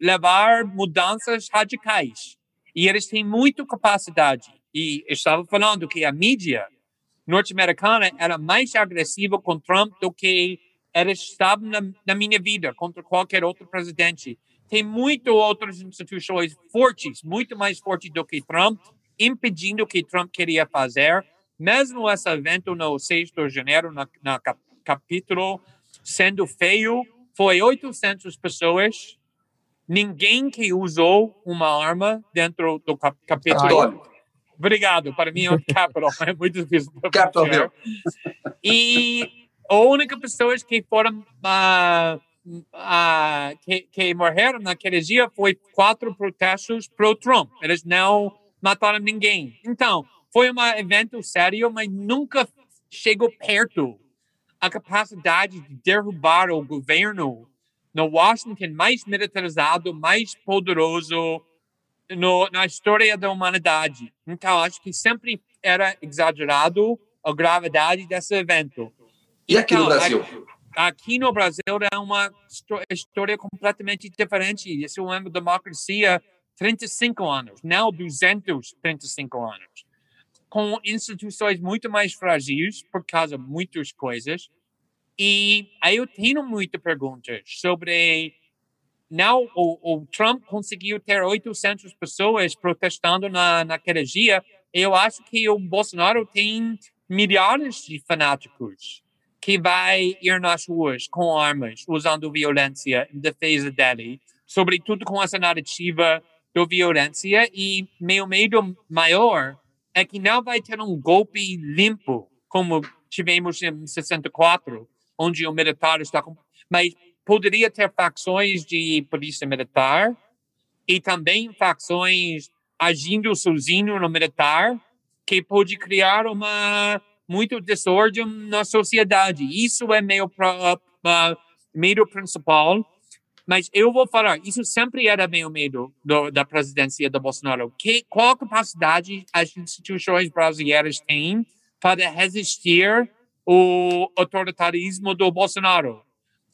Speaker 3: levar mudanças radicais. E eles têm muita capacidade. E estava falando que a mídia norte-americana era mais agressiva com Trump do que eles estavam na, na minha vida contra qualquer outro presidente. Tem muito outras instituições fortes, muito mais fortes do que Trump, impedindo o que Trump queria fazer. Mesmo esse evento no 6 de janeiro, na, na cap, capítulo, sendo feio, foi 800 pessoas ninguém que usou uma arma dentro do cap capítulo. Obrigado, para mim é um (laughs) Capitol, é muito difícil. Capitol E a única pessoa que foram uh, uh, que, que morreram naquele dia foi quatro protestos pro Trump. Eles não mataram ninguém. Então, foi um evento sério, mas nunca chegou perto a capacidade de derrubar o governo no Washington mais militarizado, mais poderoso no, na história da humanidade. Então, acho que sempre era exagerado a gravidade desse evento.
Speaker 4: E aqui então, no Brasil?
Speaker 3: Aqui, no Brasil é uma história completamente diferente. Isso é uma democracia 35 anos, não 235 anos. Com instituições muito mais frágeis por causa de muitas coisas e aí eu tenho muitas perguntas sobre. Não, o, o Trump conseguiu ter 800 pessoas protestando na, naquele dia. Eu acho que o Bolsonaro tem milhares de fanáticos que vai ir nas ruas com armas, usando violência em defesa dele, sobretudo com essa narrativa da violência. E meu medo maior é que não vai ter um golpe limpo, como tivemos em 64, onde o militar está com. Mas poderia ter facções de polícia militar e também facções agindo sozinho no militar, que pode criar uma muito desordem na sociedade. Isso é meu uh, medo principal. Mas eu vou falar, isso sempre era meu medo do, da presidência do Bolsonaro. Que, qual capacidade as instituições brasileiras têm para resistir o autoritarismo do Bolsonaro.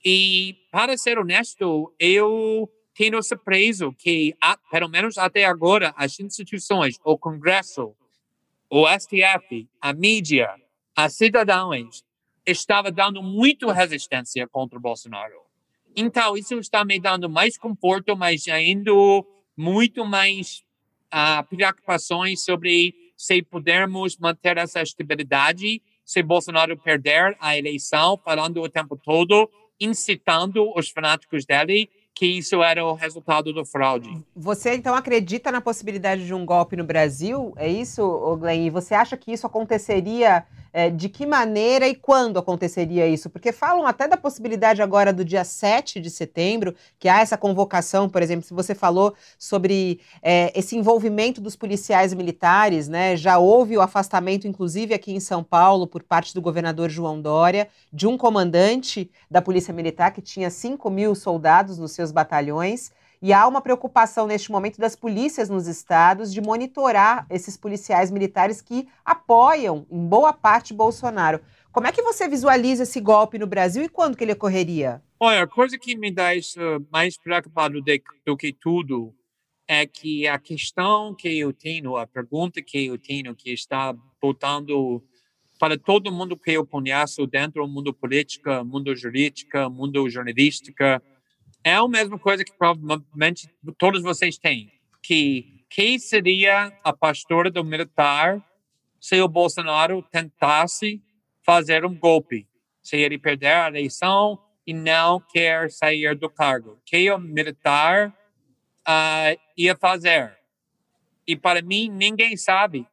Speaker 3: E, para ser honesto, eu tenho surpreso que, pelo menos até agora, as instituições, o Congresso, o STF, a mídia, as cidadãos, estavam dando muito resistência contra o Bolsonaro. Então, isso está me dando mais conforto, mas ainda muito mais uh, preocupações sobre se pudermos manter essa estabilidade se Bolsonaro perder a eleição, falando o tempo todo, incitando os fanáticos dele que isso era o resultado do fraude.
Speaker 2: Você então acredita na possibilidade de um golpe no Brasil? É isso, Glenn? E você acha que isso aconteceria é, de que maneira e quando aconteceria isso? Porque falam até da possibilidade agora do dia 7 de setembro, que há essa convocação, por exemplo, se você falou sobre é, esse envolvimento dos policiais militares, né? Já houve o afastamento, inclusive aqui em São Paulo, por parte do governador João Dória, de um comandante da Polícia Militar que tinha 5 mil soldados nos seus batalhões. E há uma preocupação neste momento das polícias nos estados de monitorar esses policiais militares que apoiam, em boa parte, Bolsonaro. Como é que você visualiza esse golpe no Brasil e quando que ele ocorreria?
Speaker 3: Olha, a coisa que me deixa mais preocupado de, do que tudo é que a questão que eu tenho, a pergunta que eu tenho, que está botando para todo mundo que eu conheço dentro do mundo político, mundo jurídico, mundo jornalístico, é a mesma coisa que provavelmente todos vocês têm, que quem seria a pastora do militar se o Bolsonaro tentasse fazer um golpe, se ele perder a eleição e não quer sair do cargo, que o militar uh, ia fazer. E para mim ninguém sabe,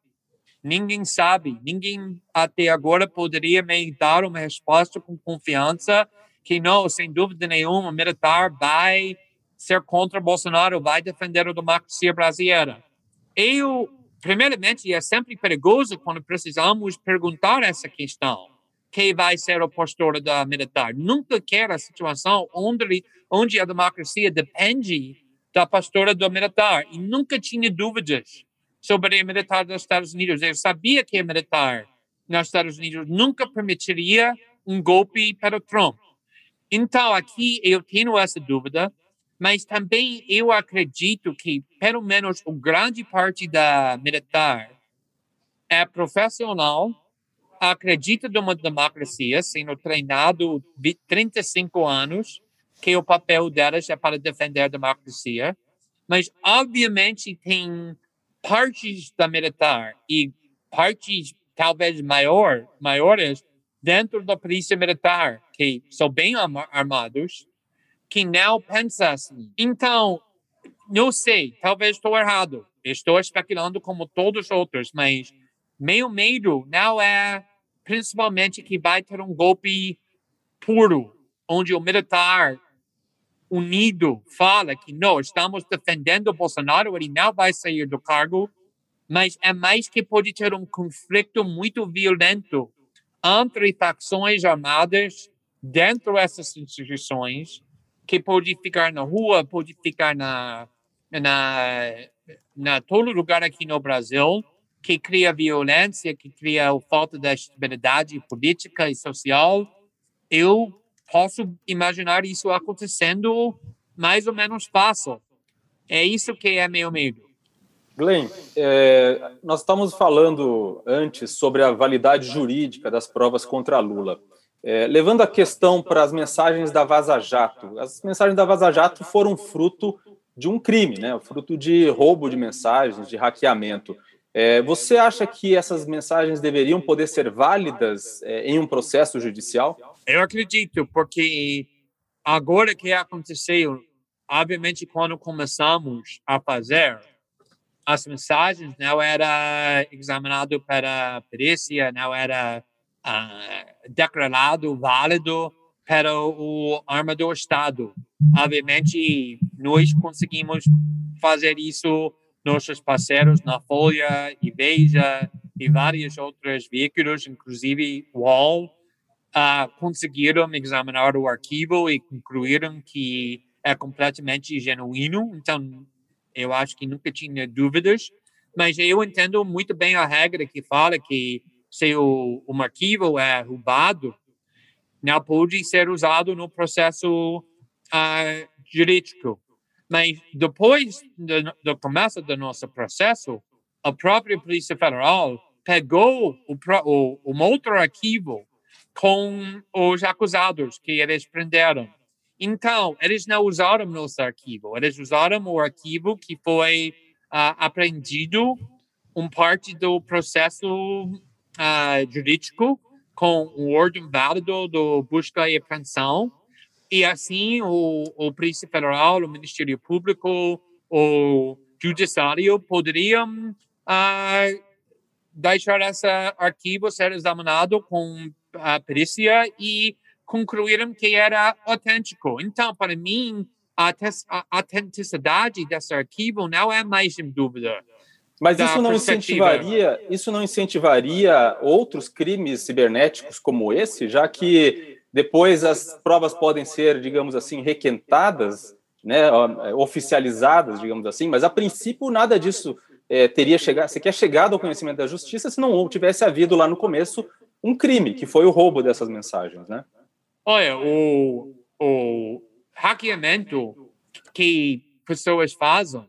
Speaker 3: ninguém sabe, ninguém até agora poderia me dar uma resposta com confiança que não, sem dúvida nenhuma, o militar vai ser contra Bolsonaro, vai defender a democracia brasileira. Eu, primeiramente, é sempre perigoso quando precisamos perguntar essa questão. Quem vai ser a postura da militar? Nunca quero a situação onde, onde a democracia depende da postura do militar. E nunca tinha dúvidas sobre a militar dos Estados Unidos. Eu sabia que a militar nos Estados Unidos nunca permitiria um golpe para Trump. Então, aqui eu tenho essa dúvida, mas também eu acredito que, pelo menos, o grande parte da militar é profissional, acredita numa democracia, sendo treinado 35 anos, que o papel delas é para defender a democracia, mas, obviamente, tem partes da militar e partes talvez maior, maiores dentro da polícia militar, que são bem armados, que não pensam assim. Então, não sei, talvez estou errado. Estou especulando como todos os outros, mas meu medo não é principalmente que vai ter um golpe puro, onde o militar unido fala que não, estamos defendendo Bolsonaro, ele não vai sair do cargo, mas é mais que pode ter um conflito muito violento entre facções armadas dentro dessas instituições que pode ficar na rua, pode ficar na, na, na todo lugar aqui no Brasil, que cria violência, que cria falta de estabilidade política e social. Eu posso imaginar isso acontecendo mais ou menos fácil. É isso que é meu medo.
Speaker 5: Glenn, é, nós estamos falando antes sobre a validade jurídica das provas contra Lula. É, levando a questão para as mensagens da Vaza Jato, as mensagens da Vaza Jato foram fruto de um crime, né? fruto de roubo de mensagens, de hackeamento. É, você acha que essas mensagens deveriam poder ser válidas é, em um processo judicial?
Speaker 3: Eu acredito, porque agora que aconteceu, obviamente, quando começamos a fazer, as mensagens não era examinado para perícia, não era uh, declarado válido para o arma do Estado. Obviamente, nós conseguimos fazer isso, nossos parceiros na Folha e Veja e vários outros veículos, inclusive UOL, uh, conseguiram examinar o arquivo e concluíram que é completamente genuíno. Então, eu acho que nunca tinha dúvidas, mas eu entendo muito bem a regra que fala que se o, um arquivo é roubado, não pode ser usado no processo uh, jurídico. Mas depois do, do começo do nosso processo, a própria Polícia Federal pegou o, o, um outro arquivo com os acusados que eles prenderam então, eles não usaram nosso arquivo, eles usaram o arquivo que foi uh, apreendido, um parte do processo uh, jurídico com o ordem válido do busca e apreensão, e assim o, o Polícia Federal, o Ministério Público, o Judiciário poderiam uh, deixar esse arquivo ser examinado com a perícia e concluíram que era autêntico. Então, para mim, a, autenticidade desse arquivo não é mais em dúvida.
Speaker 5: Mas isso não incentivaria, isso não incentivaria outros crimes cibernéticos como esse, já que depois as provas podem ser, digamos assim, requentadas, né, oficializadas, digamos assim, mas a princípio nada disso é, teria chegado, sequer chegado ao conhecimento da justiça se não tivesse havido lá no começo um crime, que foi o roubo dessas mensagens, né?
Speaker 3: Olha, o, o hackeamento que pessoas fazem,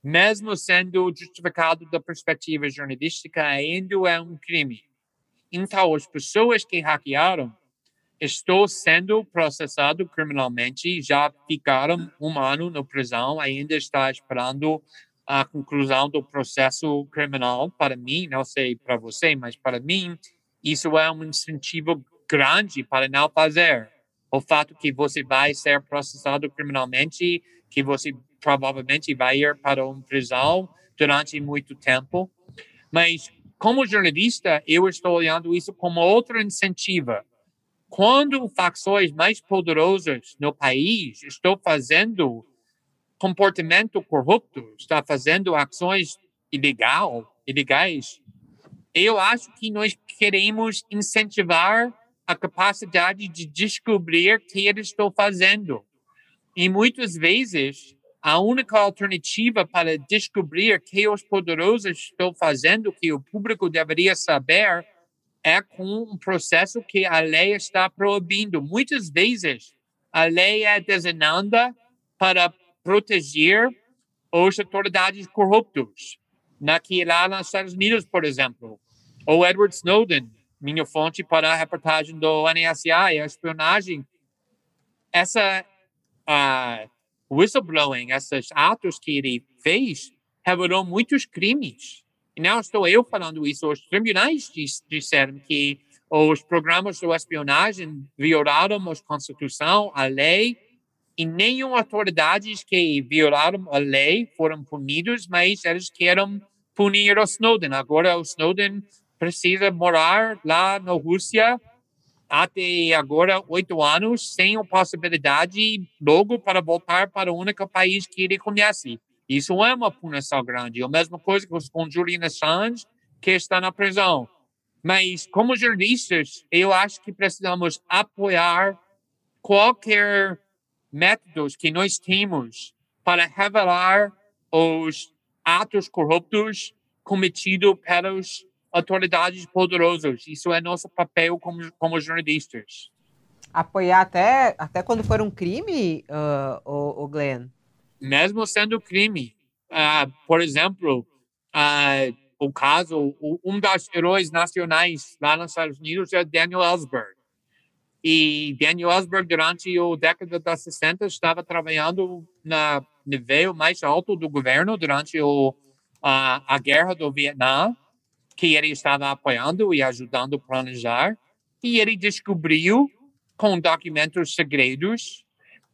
Speaker 3: mesmo sendo justificado da perspectiva jornalística, ainda é um crime. Então, as pessoas que hackearam estão sendo processados criminalmente, já ficaram um ano na prisão, ainda está esperando a conclusão do processo criminal. Para mim, não sei para você, mas para mim, isso é um incentivo grande para não fazer. O fato que você vai ser processado criminalmente, que você provavelmente vai ir para uma prisão durante muito tempo. Mas, como jornalista, eu estou olhando isso como outro incentivo. Quando facções mais poderosas no país estão fazendo comportamento corrupto, está fazendo ações ilegal, ilegais, eu acho que nós queremos incentivar a capacidade de descobrir o que eles estão fazendo. E muitas vezes, a única alternativa para descobrir o que os poderosos estão fazendo, que o público deveria saber, é com um processo que a lei está proibindo. Muitas vezes, a lei é desenhada para proteger as autoridades corruptas. Naqui lá nos Estados Unidos, por exemplo, o Edward Snowden, minha fonte para a reportagem do NSA e a espionagem, essa uh, whistleblowing, esses atos que ele fez, revelou muitos crimes. E não estou eu falando isso, os tribunais disseram que os programas de espionagem violaram a Constituição, a lei, e nenhuma autoridades que violaram a lei foram punidos, mas eles querem punir o Snowden. Agora o Snowden precisa morar lá na Rússia até agora oito anos sem a possibilidade logo para voltar para o único país que ele conhece. Isso é uma punição grande. A mesma coisa com Julian Assange, que está na prisão. Mas, como jornalistas, eu acho que precisamos apoiar qualquer métodos que nós temos para revelar os atos corruptos cometidos pelos autoridades poderosas. Isso é nosso papel como, como jornalistas.
Speaker 2: Apoiar até, até quando for um crime, uh, o, o Glenn?
Speaker 3: Mesmo sendo crime. Uh, por exemplo, uh, o caso, um dos heróis nacionais lá nos Estados Unidos é Daniel Ellsberg. E Daniel Ellsberg, durante a década de 60, estava trabalhando na nível mais alto do governo durante o, a, a guerra do Vietnã que ele estava apoiando e ajudando a planejar, e ele descobriu com documentos segredos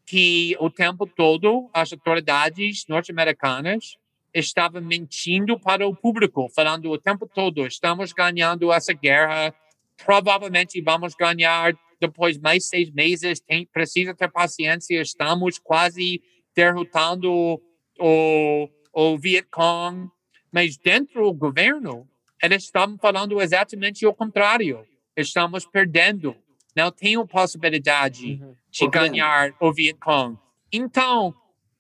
Speaker 3: que o tempo todo as autoridades norte-americanas estavam mentindo para o público, falando o tempo todo: estamos ganhando essa guerra, provavelmente vamos ganhar depois mais seis meses, tem, precisa ter paciência, estamos quase derrotando o, o Vietcong. Mas dentro do governo, eles estavam falando exatamente o contrário. Estamos perdendo. Não tem possibilidade uhum. de ganhar o Vietcong. Então,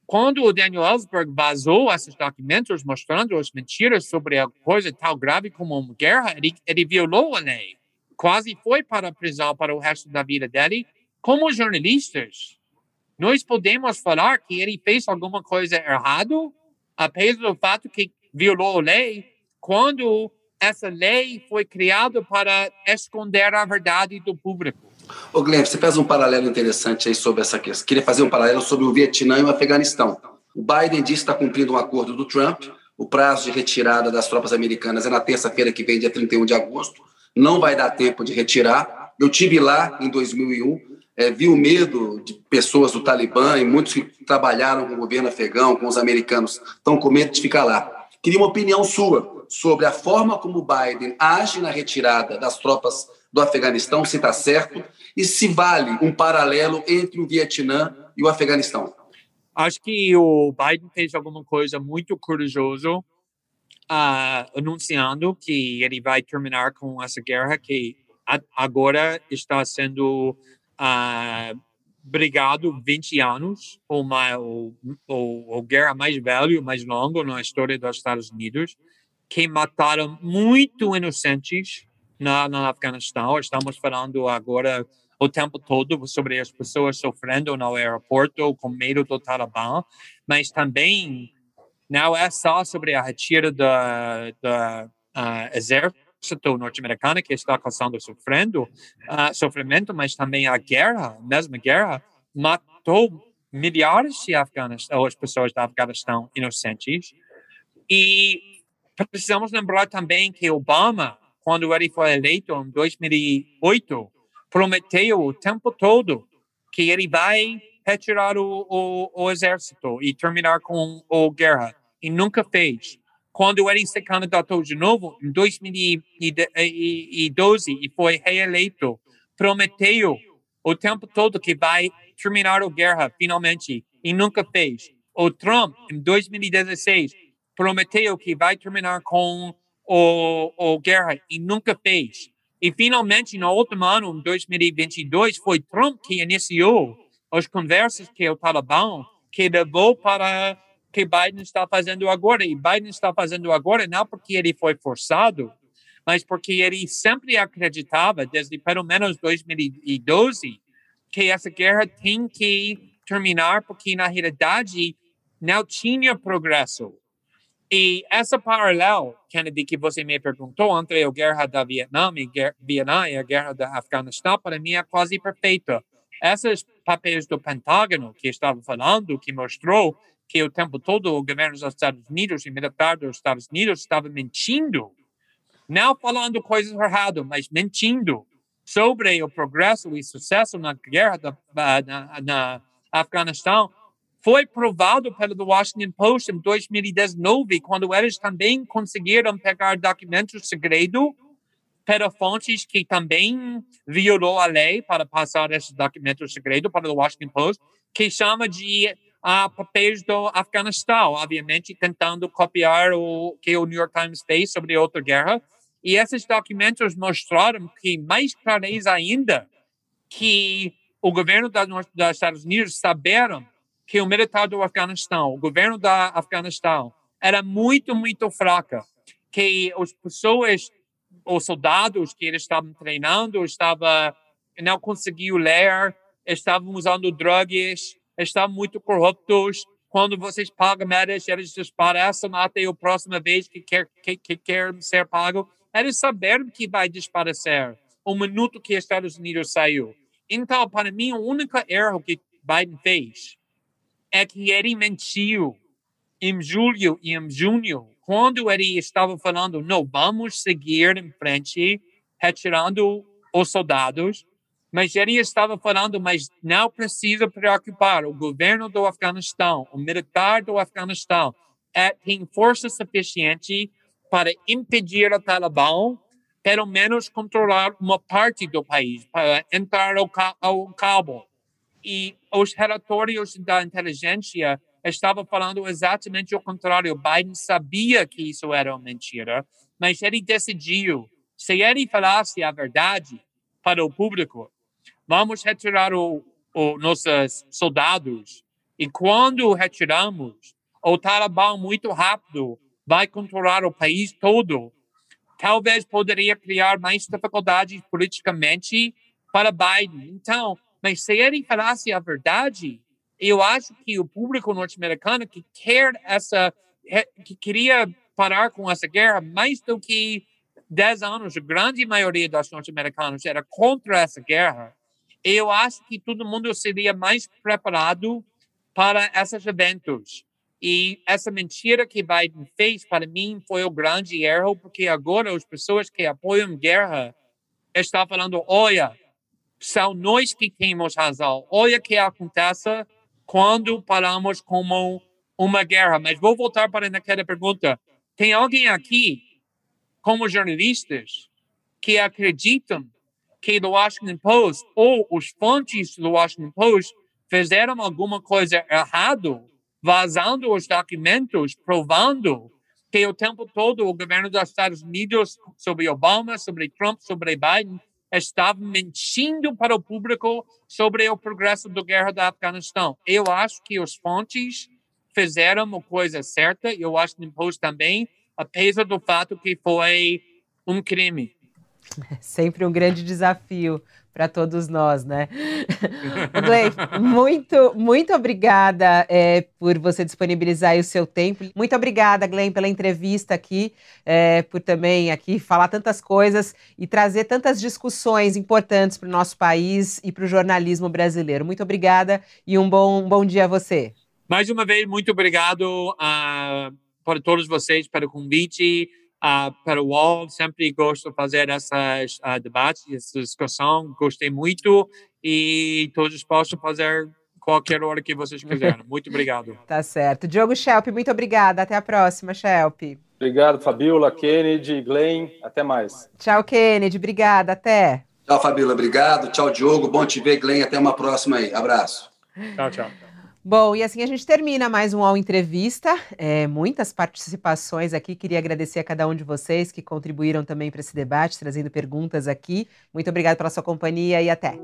Speaker 3: quando o Daniel Ellsberg vazou esses documentos mostrando as mentiras sobre a coisa tão grave como uma guerra, ele, ele violou a lei. Quase foi para a prisão para o resto da vida dele. Como jornalistas, nós podemos falar que ele fez alguma coisa errada, apesar do fato que violou a lei, quando essa lei foi criada para esconder a verdade do público.
Speaker 4: Ô Glenn, você faz um paralelo interessante aí sobre essa questão. Queria fazer um paralelo sobre o Vietnã e o Afeganistão. O Biden disse que está cumprindo um acordo do Trump. O prazo de retirada das tropas americanas é na terça-feira que vem, dia 31 de agosto. Não vai dar tempo de retirar. Eu tive lá em 2001, é, vi o medo de pessoas do Talibã e muitos que trabalharam com o governo afegão, com os americanos, estão com medo de ficar lá. Queria uma opinião sua sobre a forma como Biden age na retirada das tropas do Afeganistão, se está certo, e se vale um paralelo entre o Vietnã e o Afeganistão?
Speaker 3: Acho que o Biden fez alguma coisa muito corajoso, uh, anunciando que ele vai terminar com essa guerra que agora está sendo uh, brigado 20 anos, ou ou, ou guerra mais velha, mais longa na história dos Estados Unidos, que mataram muito inocentes na, no Afeganistão. Estamos falando agora o tempo todo sobre as pessoas sofrendo no aeroporto com medo do Talibã, mas também não é só sobre a retira do, do uh, exército norte-americano que está causando sofrendo, uh, sofrimento, mas também a guerra, a mesma guerra, matou milhares de Afeganistão, as pessoas do Afeganistão inocentes. E precisamos lembrar também que Obama, quando ele foi eleito em 2008, prometeu o tempo todo que ele vai retirar o, o, o exército e terminar com a guerra, e nunca fez. Quando ele se candidatou de novo, em 2012, e foi reeleito, prometeu o tempo todo que vai terminar a guerra, finalmente, e nunca fez. O Trump, em 2016, prometeu que vai terminar com a guerra e nunca fez. E finalmente, no último ano, em 2022, foi Trump que iniciou as conversas que o Talibã que levou para que Biden está fazendo agora. E Biden está fazendo agora não porque ele foi forçado, mas porque ele sempre acreditava, desde pelo menos 2012, que essa guerra tem que terminar, porque na realidade não tinha progresso. E essa paralelo, Kennedy, que você me perguntou entre a guerra da Vietnã e, Vietnã e a guerra da Afeganistão, para mim é quase perfeita. Esses papéis do Pentágono que estava falando, que mostrou que o tempo todo o governo dos Estados Unidos e militar dos Estados Unidos estava mentindo, não falando coisas erradas, mas mentindo sobre o progresso e sucesso na guerra da, na, na Afeganistão, foi provado pelo Washington Post em 2019, quando eles também conseguiram pegar documentos segredos para fontes que também violou a lei para passar esses documentos segredos para o Washington Post, que chama de uh, papéis do Afeganistão, obviamente tentando copiar o que o New York Times fez sobre outra guerra. E esses documentos mostraram que, mais clareza ainda, que o governo dos Estados Unidos saberam que o militar do Afeganistão, o governo da Afeganistão, era muito, muito fraca, que as pessoas, os soldados que eles estavam treinando, estava não conseguiam ler, estavam usando drogas, estavam muito corruptos. Quando vocês pagam eles, eles desaparecem até a próxima vez que quer que, que quer ser pago. Eles saberam que vai desaparecer o minuto que os Estados Unidos saiu. Então, para mim, o único erro que Biden fez é que ele mentiu em julho e em junho, quando ele estava falando, não, vamos seguir em frente, retirando os soldados, mas ele estava falando, mas não precisa preocupar, o governo do Afeganistão, o militar do Afeganistão, é, tem força suficiente para impedir o Talibã, pelo menos controlar uma parte do país, para entrar ao, ao cabo e os relatórios da inteligência estavam falando exatamente o contrário. Biden sabia que isso era uma mentira, mas ele decidiu, se ele falasse a verdade para o público, vamos retirar o, o nossos soldados. E quando retiramos, o Talibã muito rápido vai controlar o país todo. Talvez poderia criar mais dificuldades politicamente para Biden. Então, mas se ele falasse a verdade, eu acho que o público norte-americano que quer essa, que queria parar com essa guerra mais do que 10 anos, a grande maioria dos norte-americanos era contra essa guerra. Eu acho que todo mundo seria mais preparado para esses eventos. E essa mentira que Biden fez, para mim, foi o grande erro, porque agora as pessoas que apoiam guerra estão falando: olha, são nós que temos razão. Olha o que acontece quando paramos como uma guerra. Mas vou voltar para aquela pergunta. Tem alguém aqui como jornalistas que acreditam que o Washington Post ou os fontes do Washington Post fizeram alguma coisa errada, vazando os documentos, provando que o tempo todo o governo dos Estados Unidos, sobre Obama, sobre Trump, sobre Biden, estava mentindo para o público sobre o progresso da guerra do Afeganistão. Eu acho que os fontes fizeram a coisa certa, e o Post também, apesar do fato que foi um crime. (laughs)
Speaker 2: Sempre um grande desafio para todos nós, né? Glenn, muito, muito obrigada é, por você disponibilizar o seu tempo. Muito obrigada, Glenn, pela entrevista aqui, é, por também aqui falar tantas coisas e trazer tantas discussões importantes para o nosso país e para o jornalismo brasileiro. Muito obrigada e um bom, um bom dia a você.
Speaker 3: Mais uma vez, muito obrigado uh, para todos vocês pelo convite para o UOL. Sempre gosto de fazer essas uh, debates, essa discussão. Gostei muito e todos a fazer qualquer hora que vocês (laughs) quiserem. Muito obrigado.
Speaker 2: tá certo. Diogo Schelp, muito obrigada. Até a próxima, Schelp.
Speaker 5: Obrigado, Fabiola, Kennedy, Glenn. Até mais.
Speaker 2: Tchau, Kennedy. Obrigada. Até.
Speaker 4: Tchau, Fabiola. Obrigado. Tchau, Diogo. Bom te ver, Glenn. Até uma próxima aí. Abraço.
Speaker 3: Tchau, tchau.
Speaker 2: Bom, e assim a gente termina mais um All Entrevista. É, muitas participações aqui. Queria agradecer a cada um de vocês que contribuíram também para esse debate, trazendo perguntas aqui. Muito obrigada pela sua companhia e até.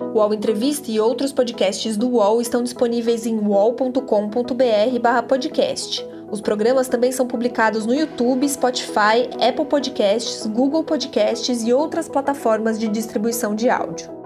Speaker 1: O UOL Entrevista e outros podcasts do UOL estão disponíveis em uol.com.br/podcast. Os programas também são publicados no YouTube, Spotify, Apple Podcasts, Google Podcasts e outras plataformas de distribuição de áudio.